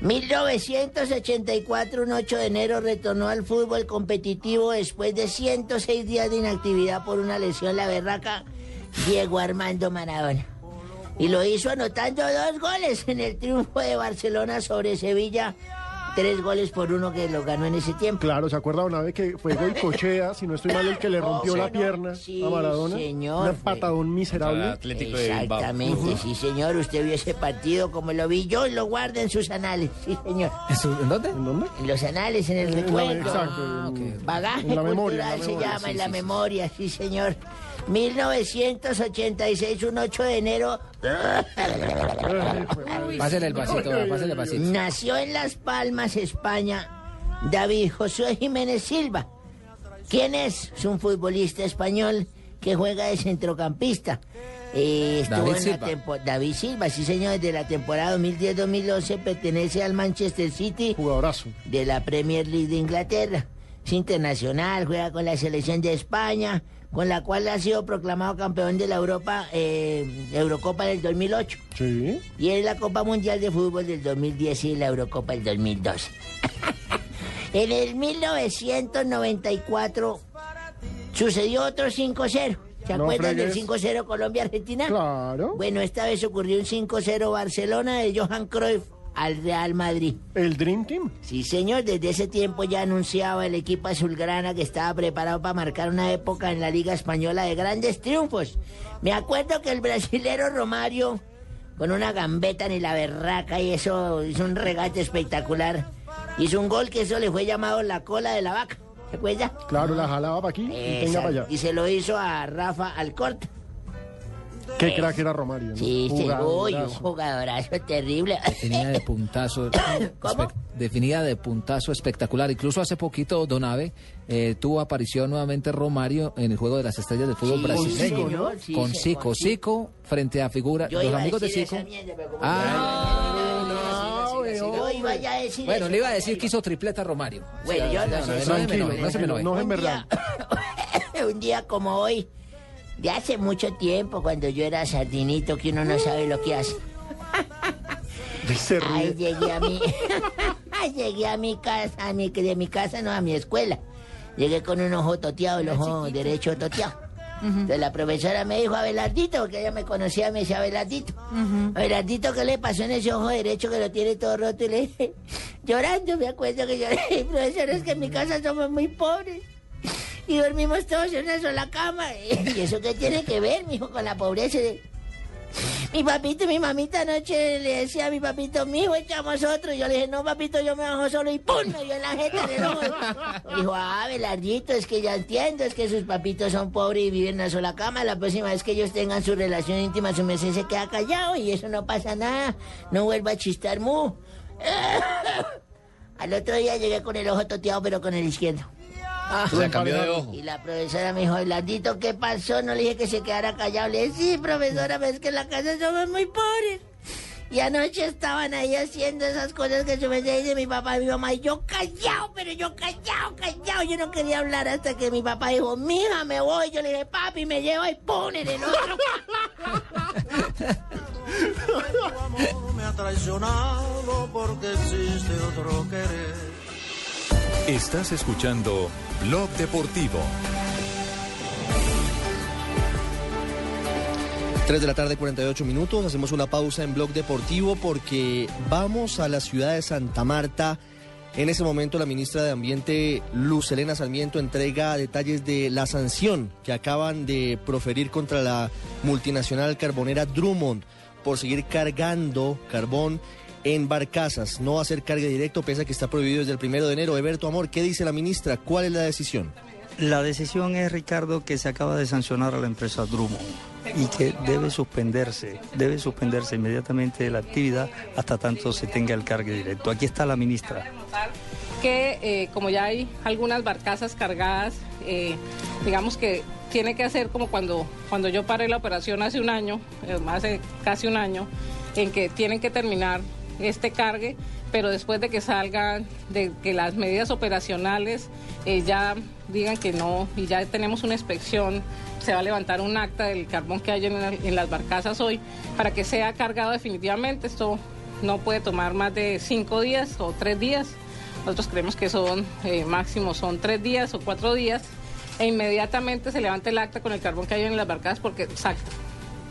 1984, un 8 de enero, retornó al fútbol competitivo después de 106 días de inactividad por una lesión en la berraca, Diego Armando Maradona. Y lo hizo anotando dos goles en el triunfo de Barcelona sobre Sevilla, tres goles por uno que lo ganó en ese tiempo. Claro, ¿se acuerda una vez que fue Goicochea, si no estoy mal, el que le rompió la pierna Sí, a Maradona? señor, Un patadón miserable. Exactamente, sí señor, usted vio ese partido como lo vi yo, lo guarda en sus anales, sí señor. ¿En dónde? ¿En dónde? En los anales, en el recuerdo. exacto, Ah, en-. Bagaje la memoria, cultural en la se memoria, llama, sí, en la memoria, sí señor. 1986, un 8 de enero. Pásale el vasito, pásale el vasito. Nació en Las Palmas, España, David Josué Jiménez Silva. ¿Quién es? Es un futbolista español que juega de centrocampista. Eh, estuvo David en la Silva. tempo- David Silva, sí señor, desde la temporada 2010-2011 pertenece al Manchester City Jugadorazo. de la Premier League de Inglaterra. Es internacional, juega con la selección de España, con la cual ha sido proclamado campeón de la Europa, eh, Eurocopa del 2008. Sí. Y es la Copa Mundial de Fútbol del 2010 y la Eurocopa del 2012. en el 1994 sucedió otro 5-0. ¿Se No acuerdan del fregues. 5-0 Colombia-Argentina? Claro. Bueno, esta vez ocurrió un 5-0 Barcelona de Johan Cruyff al Real Madrid. ¿El Dream Team? Sí, señor, desde ese tiempo ya anunciaba el equipo azulgrana que estaba preparado para marcar una época en la Liga Española de grandes triunfos. Me acuerdo que el brasilero Romario, con una gambeta ni la berraca y eso, hizo un regate espectacular. Hizo un gol que eso le fue llamado la cola de la vaca. ¿Se acuerda? Claro, la jalaba para aquí y tenga para allá. Y se lo hizo a Rafa Alcorta. Qué crack era Romario. ¿no? Sí, sí, uy, un Jugadorazo. terrible. Definida de puntazo. espe- Definida de puntazo espectacular. Incluso hace poquito, Donave, eh, tuvo aparición nuevamente Romario en el juego de las estrellas del fútbol Sí, brasileño. señor, sí, con Zico. con Zico frente a figura. Yo los iba a amigos de decir Zico. esa mierda, pero como- Ah, ya a decir Bueno, eso. le iba a decir que hizo tripleta Romario. Bueno, yo no sé. No se me no. No es un, día, un día como hoy, de hace mucho tiempo, cuando yo era sardinito, que uno no sabe lo que hace. Ahí llegué a mi, llegué a mi casa, a mi, de mi casa no a mi escuela. Llegué con un ojo toteado, el ojo derecho toteado. Entonces la profesora me dijo, Abelardito, porque ella me conocía, me decía, Abelardito. Abelardito, ¿qué le pasó en ese ojo derecho que lo tiene todo roto? Y le dije, llorando, me acuerdo que lloré. Profesor, es que en mi casa somos muy pobres. Y dormimos todos en una sola cama. ¿Y eso qué tiene que ver, mijo, con la pobreza? Mi papito y mi mamita anoche le decía a mi papito, mijo, echamos otro. Y yo le dije, no, papito, yo me bajo solo y ¡pum! Me dio en la jeta del ojo. Dijo, ah, Belardito, es que ya entiendo, es que sus papitos son pobres y viven en una sola cama. La próxima vez que ellos tengan su relación íntima, su merced se queda callado y eso no pasa nada. No vuelva a chistar mu. Al otro día llegué con el ojo toteado, pero con el izquierdo. O sea, cambió de ojo. Y la profesora me dijo, Belardito, ¿qué pasó? No le dije que se quedara callado. Le dije, sí, profesora, pero es que en la casa somos muy pobres. Y anoche estaban ahí haciendo esas cosas que se me dice mi papá y mi mamá. Y yo callado, pero yo callado, callado. Yo no quería hablar hasta que mi papá dijo, mija, me voy. Yo le dije, papi, me lleva y pone en el otro. me ha traicionado porque existe otro querer. Estás escuchando Blog Deportivo. 3 de la tarde, 48 minutos. Hacemos una pausa en Blog Deportivo porque vamos a la ciudad de Santa Marta. En ese momento, la ministra de Ambiente, Luz Elena Sarmiento, entrega detalles de la sanción que acaban de proferir contra la multinacional carbonera Drummond por seguir cargando carbón en barcazas. No hacer carga directo, pese a que está prohibido desde el primero de enero. Eberto Amor, ¿qué dice la ministra? ¿Cuál es la decisión? La decisión es, Ricardo, que se acaba de sancionar a la empresa Drummond y que debe suspenderse, debe suspenderse inmediatamente la actividad hasta tanto se tenga el cargue directo. Aquí está la ministra. que eh, como ya hay algunas barcazas cargadas, eh, digamos que tiene que hacer como cuando, cuando yo paré la operación hace un año, eh, hace casi un año, en que tienen que terminar este cargue, pero después de que salgan, de que las medidas operacionales eh, ya digan que no y ya tenemos una inspección, se va a levantar un acta del carbón que hay en, en las barcazas hoy para que sea cargado definitivamente. Esto no puede tomar más de cinco días o tres días. Nosotros creemos que son eh, máximo son tres días o cuatro días e inmediatamente se levanta el acta con el carbón que hay en las barcazas porque exacto,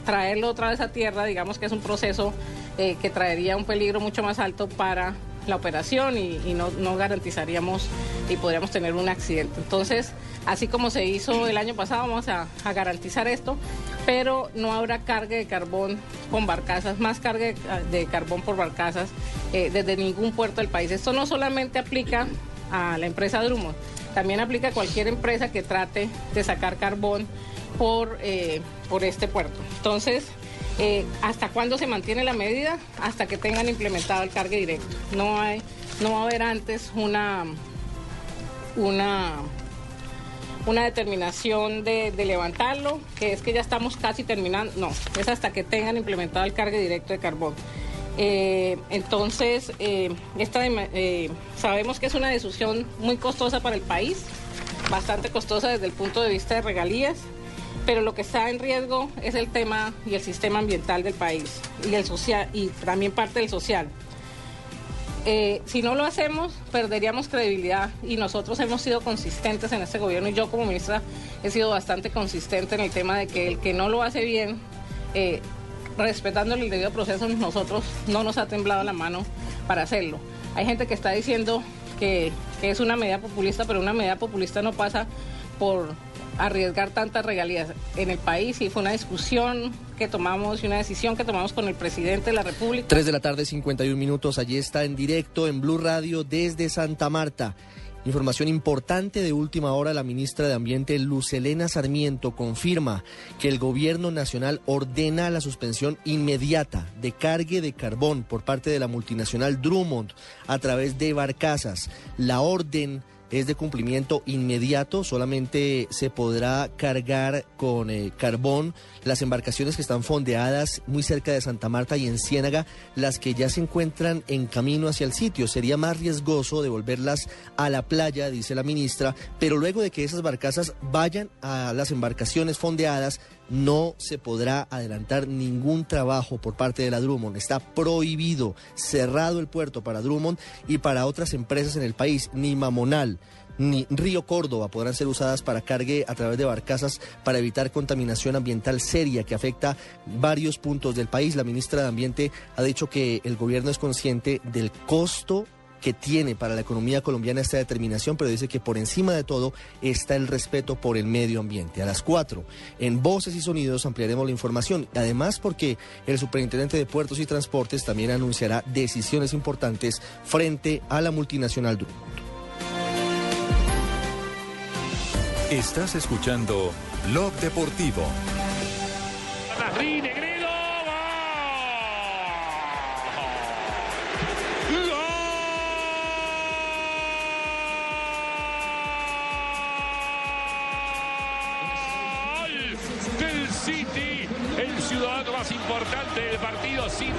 traerlo otra vez a tierra, digamos que es un proceso eh, que traería un peligro mucho más alto para la operación y, no, garantizaríamos y podríamos tener un accidente. Entonces, así como se hizo el año pasado, vamos a, garantizar esto, pero no habrá carga de carbón con barcazas, más carga de, de carbón por barcazas eh, desde ningún puerto del país. Esto no solamente aplica a la empresa Drummond, también aplica a cualquier empresa que trate de sacar carbón por, eh, por este puerto. Entonces, eh, ¿hasta cuándo se mantiene la medida? Hasta que tengan implementado el cargue directo. No, hay, no va a haber antes una, una, una determinación de, levantarlo, que es que ya estamos casi terminando. No, es hasta que tengan implementado el cargue directo de carbón. Eh, entonces, eh, esta, sabemos que es una decisión muy costosa para el país, bastante costosa desde el punto de vista de regalías, pero lo que está en riesgo es el tema y el sistema ambiental del país y el social y también parte del social. Eh, si no lo hacemos, perderíamos credibilidad y nosotros hemos sido consistentes en este gobierno y yo como ministra he sido bastante consistente en el tema de que el que no lo hace bien, eh, respetando el debido proceso, nosotros no nos ha temblado la mano para hacerlo. Hay gente que está diciendo que, que es una medida populista, pero una medida populista no pasa por arriesgar tantas regalías en el país y fue una discusión que tomamos y una decisión que tomamos con el presidente de la República. 3 de la tarde, 51 minutos. Allí está en directo en Blue Radio desde Santa Marta. Información importante de última hora, la ministra de Ambiente Lucelena Sarmiento confirma que el gobierno nacional ordena la suspensión inmediata de cargue de carbón por parte de la multinacional Drummond a través de barcazas. La orden es de cumplimiento inmediato, solamente se podrá cargar con eh, carbón las embarcaciones que están fondeadas muy cerca de Santa Marta y en Ciénaga, las que ya se encuentran en camino hacia el sitio. Sería más riesgoso devolverlas a la playa, dice la ministra, pero luego de que esas barcazas vayan a las embarcaciones fondeadas, no se podrá adelantar ningún trabajo por parte de la Drummond. Está prohibido, cerrado el puerto para Drummond y para otras empresas en el país. Ni Mamonal ni Río Córdoba podrán ser usadas para cargue a través de barcazas para evitar contaminación ambiental seria que afecta varios puntos del país. La ministra de Ambiente ha dicho que el gobierno es consciente del costo que tiene para la economía colombiana esta determinación, pero dice que por encima de todo está el respeto por el medio ambiente. A las 4, en Voces y Sonidos ampliaremos la información. Además, porque el superintendente de Puertos y Transportes también anunciará decisiones importantes frente a la multinacional Drummond. Estás escuchando Blog Deportivo.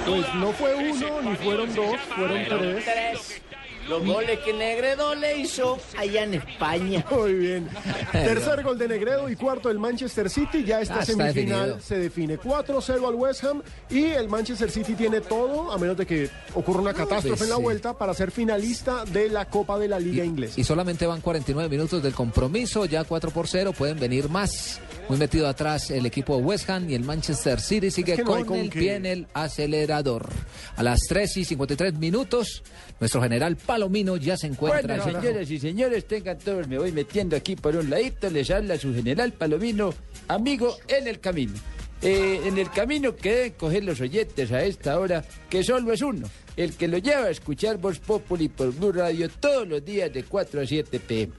Pues no fue uno, ni fueron dos, fueron tres. Tres. Los goles que Negredo le hizo allá en España. Muy bien. Tercer gol de Negredo y cuarto el Manchester City. Ya esta Ah, está semifinal definido. se define 4-0 al West Ham y el Manchester City tiene todo, a menos de que ocurra una catástrofe pues en la sí. vuelta, para ser finalista de la Copa de la Liga Inglesa. Y solamente van 49 minutos del compromiso, ya 4 por 0, pueden venir más. Muy metido atrás el equipo de West Ham y el Manchester City sigue Es que no con con el pie en el acelerador. A las 3 y 53 minutos, nuestro general Palomino ya se encuentra. Bueno, señoras y señores, tengan todos, me voy metiendo aquí por un ladito, les habla su general Palomino, amigo en el camino. Eh, en el camino que deben coger los oyentes a esta hora, que solo es uno, el que lo lleva a escuchar Voz Populi por Blue Radio todos los días de 4 a 7 pm.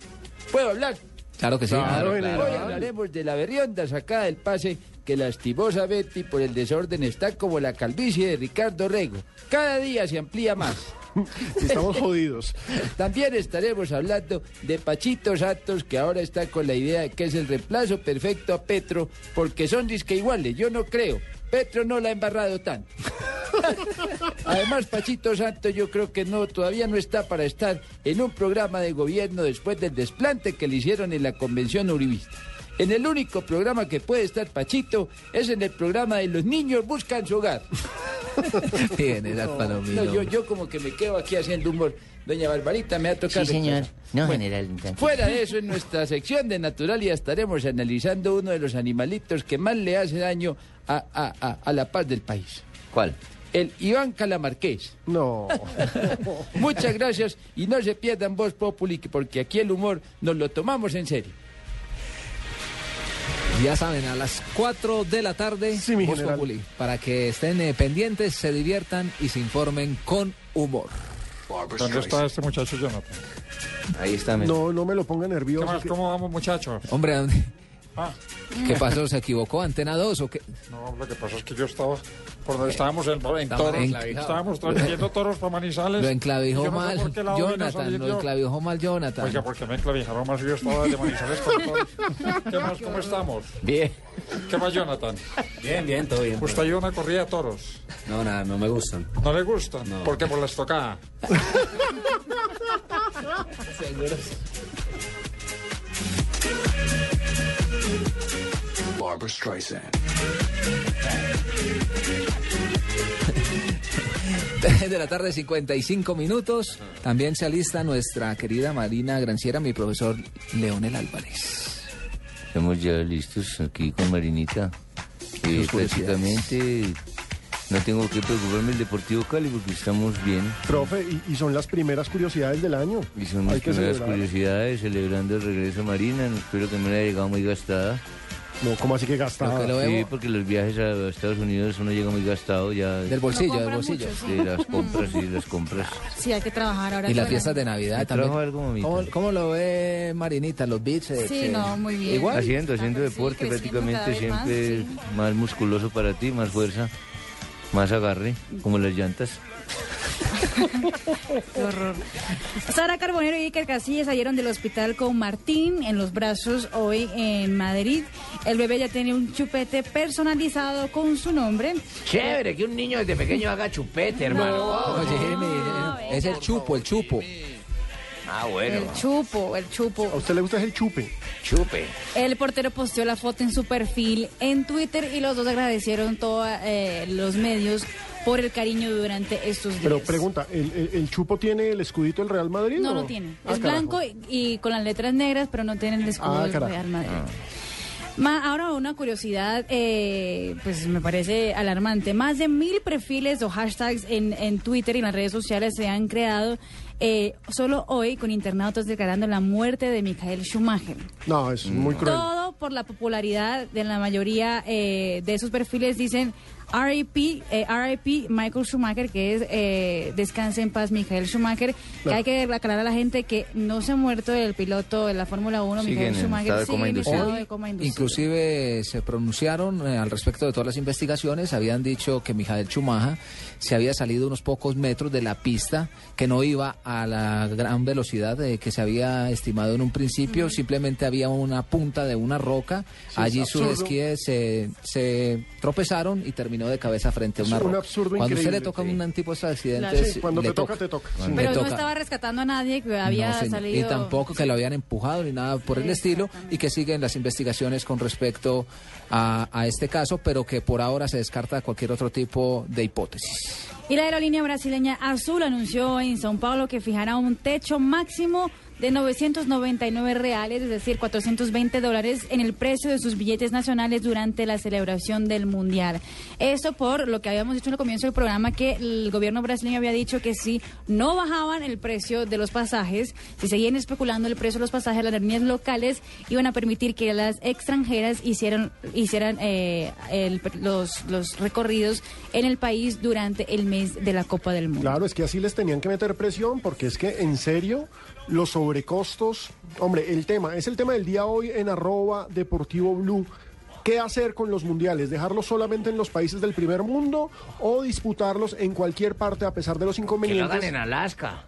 ¿Puedo hablar? Claro que sí. Claro, claro, claro. Hoy hablaremos de la berrionda sacada del pase que lastimosa Betty por el desorden está como la calvicie de Ricardo Rego. Cada día se amplía más. Estamos jodidos. También estaremos hablando de Pachito Santos, que ahora está con la idea de que es el reemplazo perfecto a Petro, porque son disque iguales. Yo no creo. Petro no la ha embarrado tanto. Además, Pachito Santos yo creo que no, todavía no está para estar en un programa de gobierno después del desplante que le hicieron en la convención uribista. En el único programa que puede estar Pachito es en el programa de los niños buscan su hogar. General Palomino. No, yo, yo como que me quedo aquí haciendo humor. Doña Barbarita, me ha tocado. Sí, señor. No, Bueno, general. entonces. Fuera de eso, en nuestra sección de Naturalia estaremos analizando uno de los animalitos que más le hace daño a, a- a- a la paz del país. ¿Cuál? El Iván Calamarqués. No. Muchas gracias y no se pierdan Voz Populi, que- porque aquí el humor nos lo tomamos en serio. Ya saben, a las 4 de la tarde, mi general. Populi, para que estén eh, pendientes, se diviertan y se informen con humor. ¿Dónde está este muchacho, Jonathan? Ahí está. No, no me lo ponga ¿Qué nervioso. más? que- ¿Cómo vamos, muchachos? Hombre, ¿a dónde- Ah, ¿qué pasó? ¿Se equivocó? ¿Antena 2 o qué? no, lo que pasa es que yo estaba por donde estábamos en, en toros. Estábamos transmitiendo toros para Manizales. Lo enclavijó yo mal Jonathan, lo yo. enclavijó mal Jonathan. Oiga, ¿por qué me enclavijaron más yo estaba de Manizales con toros? ¿Qué más? ¿Cómo estamos? Bien. ¿Qué más, Jonathan? Bien, bien, todo bien. ¿Usted a una corrida de toros? No, nada, no me gustan. ¿No le gustan? No. ¿Por qué? Por la estocada. Barbara Streisand. 3 de la tarde, 55 minutos. También se alista nuestra querida Marina Granciera, mi profesor Leonel Álvarez. Estamos ya listos aquí con Marinita. Eh, prácticamente no tengo que preocuparme el Deportivo Cali porque estamos bien. Profe, y, y son las primeras curiosidades del año. Y son que primeras celebrar. curiosidades celebrando el regreso a Marina. No espero que me haya llegado muy gastada. No, ¿cómo así que gastaba? Sí, porque los viajes a Estados Unidos uno llega muy gastado ya. Del bolsillo, No del bolsillo. mucho, Sí, las compras, sí, las compras. Sí, hay que trabajar ahora. Y las fiestas de Navidad ¿Y también. ¿Cómo, cómo lo ve Marinita? ¿Los beats? eh, Sí, eh, no, muy bien. Igual. Haciendo, haciendo Sí, deporte cada prácticamente vez más, siempre más musculoso para ti, más fuerza, más agarre, como las llantas. Qué horror. Sara Carbonero y Iker Casillas salieron del hospital con Martín en los brazos hoy en Madrid. El bebé ya tiene un chupete personalizado con su nombre. Chévere que un niño desde pequeño haga chupete, hermano. Oye, Jimmy, es el chupo, el chupo. Ah, bueno. El chupo, el chupo. ¿A usted le gusta el chupe? Chupe. El portero posteó la foto en su perfil en Twitter y los dos agradecieron todos los medios por el cariño durante estos días. Pero pregunta, ¿el, el- el chupo tiene el escudito del Real Madrid? No o? lo tiene. Ah, es carajo. blanco y, y con las letras negras, pero no tiene el escudo Ah, del carajo. Real Madrid. Ma- ahora una curiosidad, eh, pues me parece alarmante. Más de mil perfiles o hashtags en, en Twitter y en las redes sociales se han creado eh, solo hoy con internautas declarando la muerte de Michael Schumacher. No, es muy cruel. Todo por la popularidad de la mayoría eh, de esos perfiles dicen RIP, eh, RIP Michael Schumacher, que es eh, Descanse en paz Michael Schumacher, que hay que aclarar a la gente que no se ha muerto el piloto de la Fórmula 1, Sigue Michael en Schumacher, estado de sigue coma en inducido. estado Hoy, de coma inducido. Inclusive se pronunciaron eh, al respecto de todas las investigaciones, habían dicho que Mijael Chumaja se había salido unos pocos metros de la pista, que no iba a la gran velocidad eh, que se había estimado en un principio, simplemente había una punta de una roca, Sí, allí sus esquíes se, se tropezaron y terminó de cabeza frente a Es una un roca. absurdo Cuando usted le toca sí. un tipo de accidentes, Claro. Sí, cuando le te toca, te toca. Pero no toca. estaba rescatando a nadie que había No, salido... Y tampoco que lo habían empujado ni nada por el estilo y que siguen las investigaciones con respecto a, a este caso, pero que por ahora se descarta cualquier otro tipo de hipótesis. Y la aerolínea brasileña Azul anunció en São Paulo que fijará un techo máximo de 999 reales, es decir, 420 dólares en el precio de sus billetes nacionales durante la celebración del Mundial. Esto por lo que habíamos dicho en el comienzo del programa, que el gobierno brasileño había dicho que si no bajaban el precio de los pasajes, si seguían especulando el precio de los pasajes, las aerolíneas locales iban a permitir que las extranjeras hicieran, hicieran eh, el- los, los recorridos en el país durante el mes de la Copa del Mundo. Claro, es que así les tenían que meter presión porque es que en serio los sobrecostos, hombre, el tema, es el tema del día hoy en arroba deportivo blue. ¿Qué hacer con los mundiales? ¿Dejarlos solamente en los países del primer mundo o disputarlos en cualquier parte a pesar de los Que lo inconvenientes? hagan en Alaska.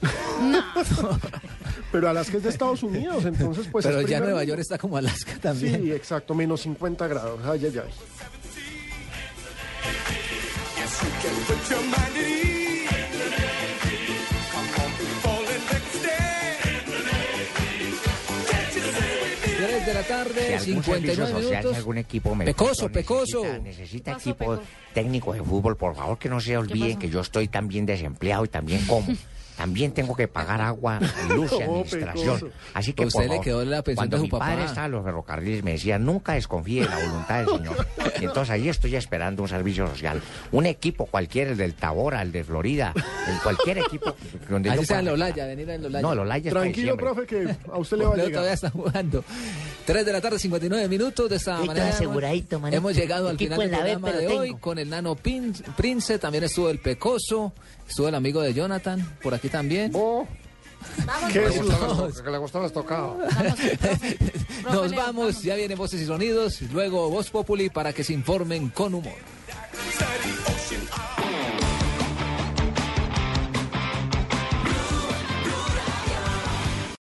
Pero Alaska es de Estados Unidos, entonces pues... pero es ya primer Nueva. York está como Alaska también. Sí, exacto, menos 50 grados. Ay, ay, ay. De la tarde, Si algún servicio 59 social, si minutos. algún equipo me Pecoso, necesita- pecoso. Necesita equipo técnico de fútbol, por favor, que no se olviden que yo estoy también desempleado y también como. También tengo que pagar agua, luz y administración. Así que, A usted por le quedó la pensión cuando de su mi padre estaba en los ferrocarriles, me decía, nunca desconfíe de la voluntad del Señor. Y entonces ahí estoy esperando un servicio social. Un equipo cualquiera, el del Tabora, el de Florida, el cualquier equipo donde Allí yo está en Lolaya, venir en Lolaya. No, Lolaya está Tranquilo, profe, que a usted le va a llegar. todavía está jugando. 3 de la tarde, 59 minutos. De esta manera hemos- aseguradito, manito. hemos llegado al Equipo final del programa de hoy tengo. con el Nano Pin- Prince. También estuvo el Pecoso. Estuvo el amigo de Jonathan, por aquí también. Oh. Vamos, ¿Qué es que le gustó las tocado. Nos vamos, ya vienen voces y sonidos, luego Voz Populi para que se informen con humor.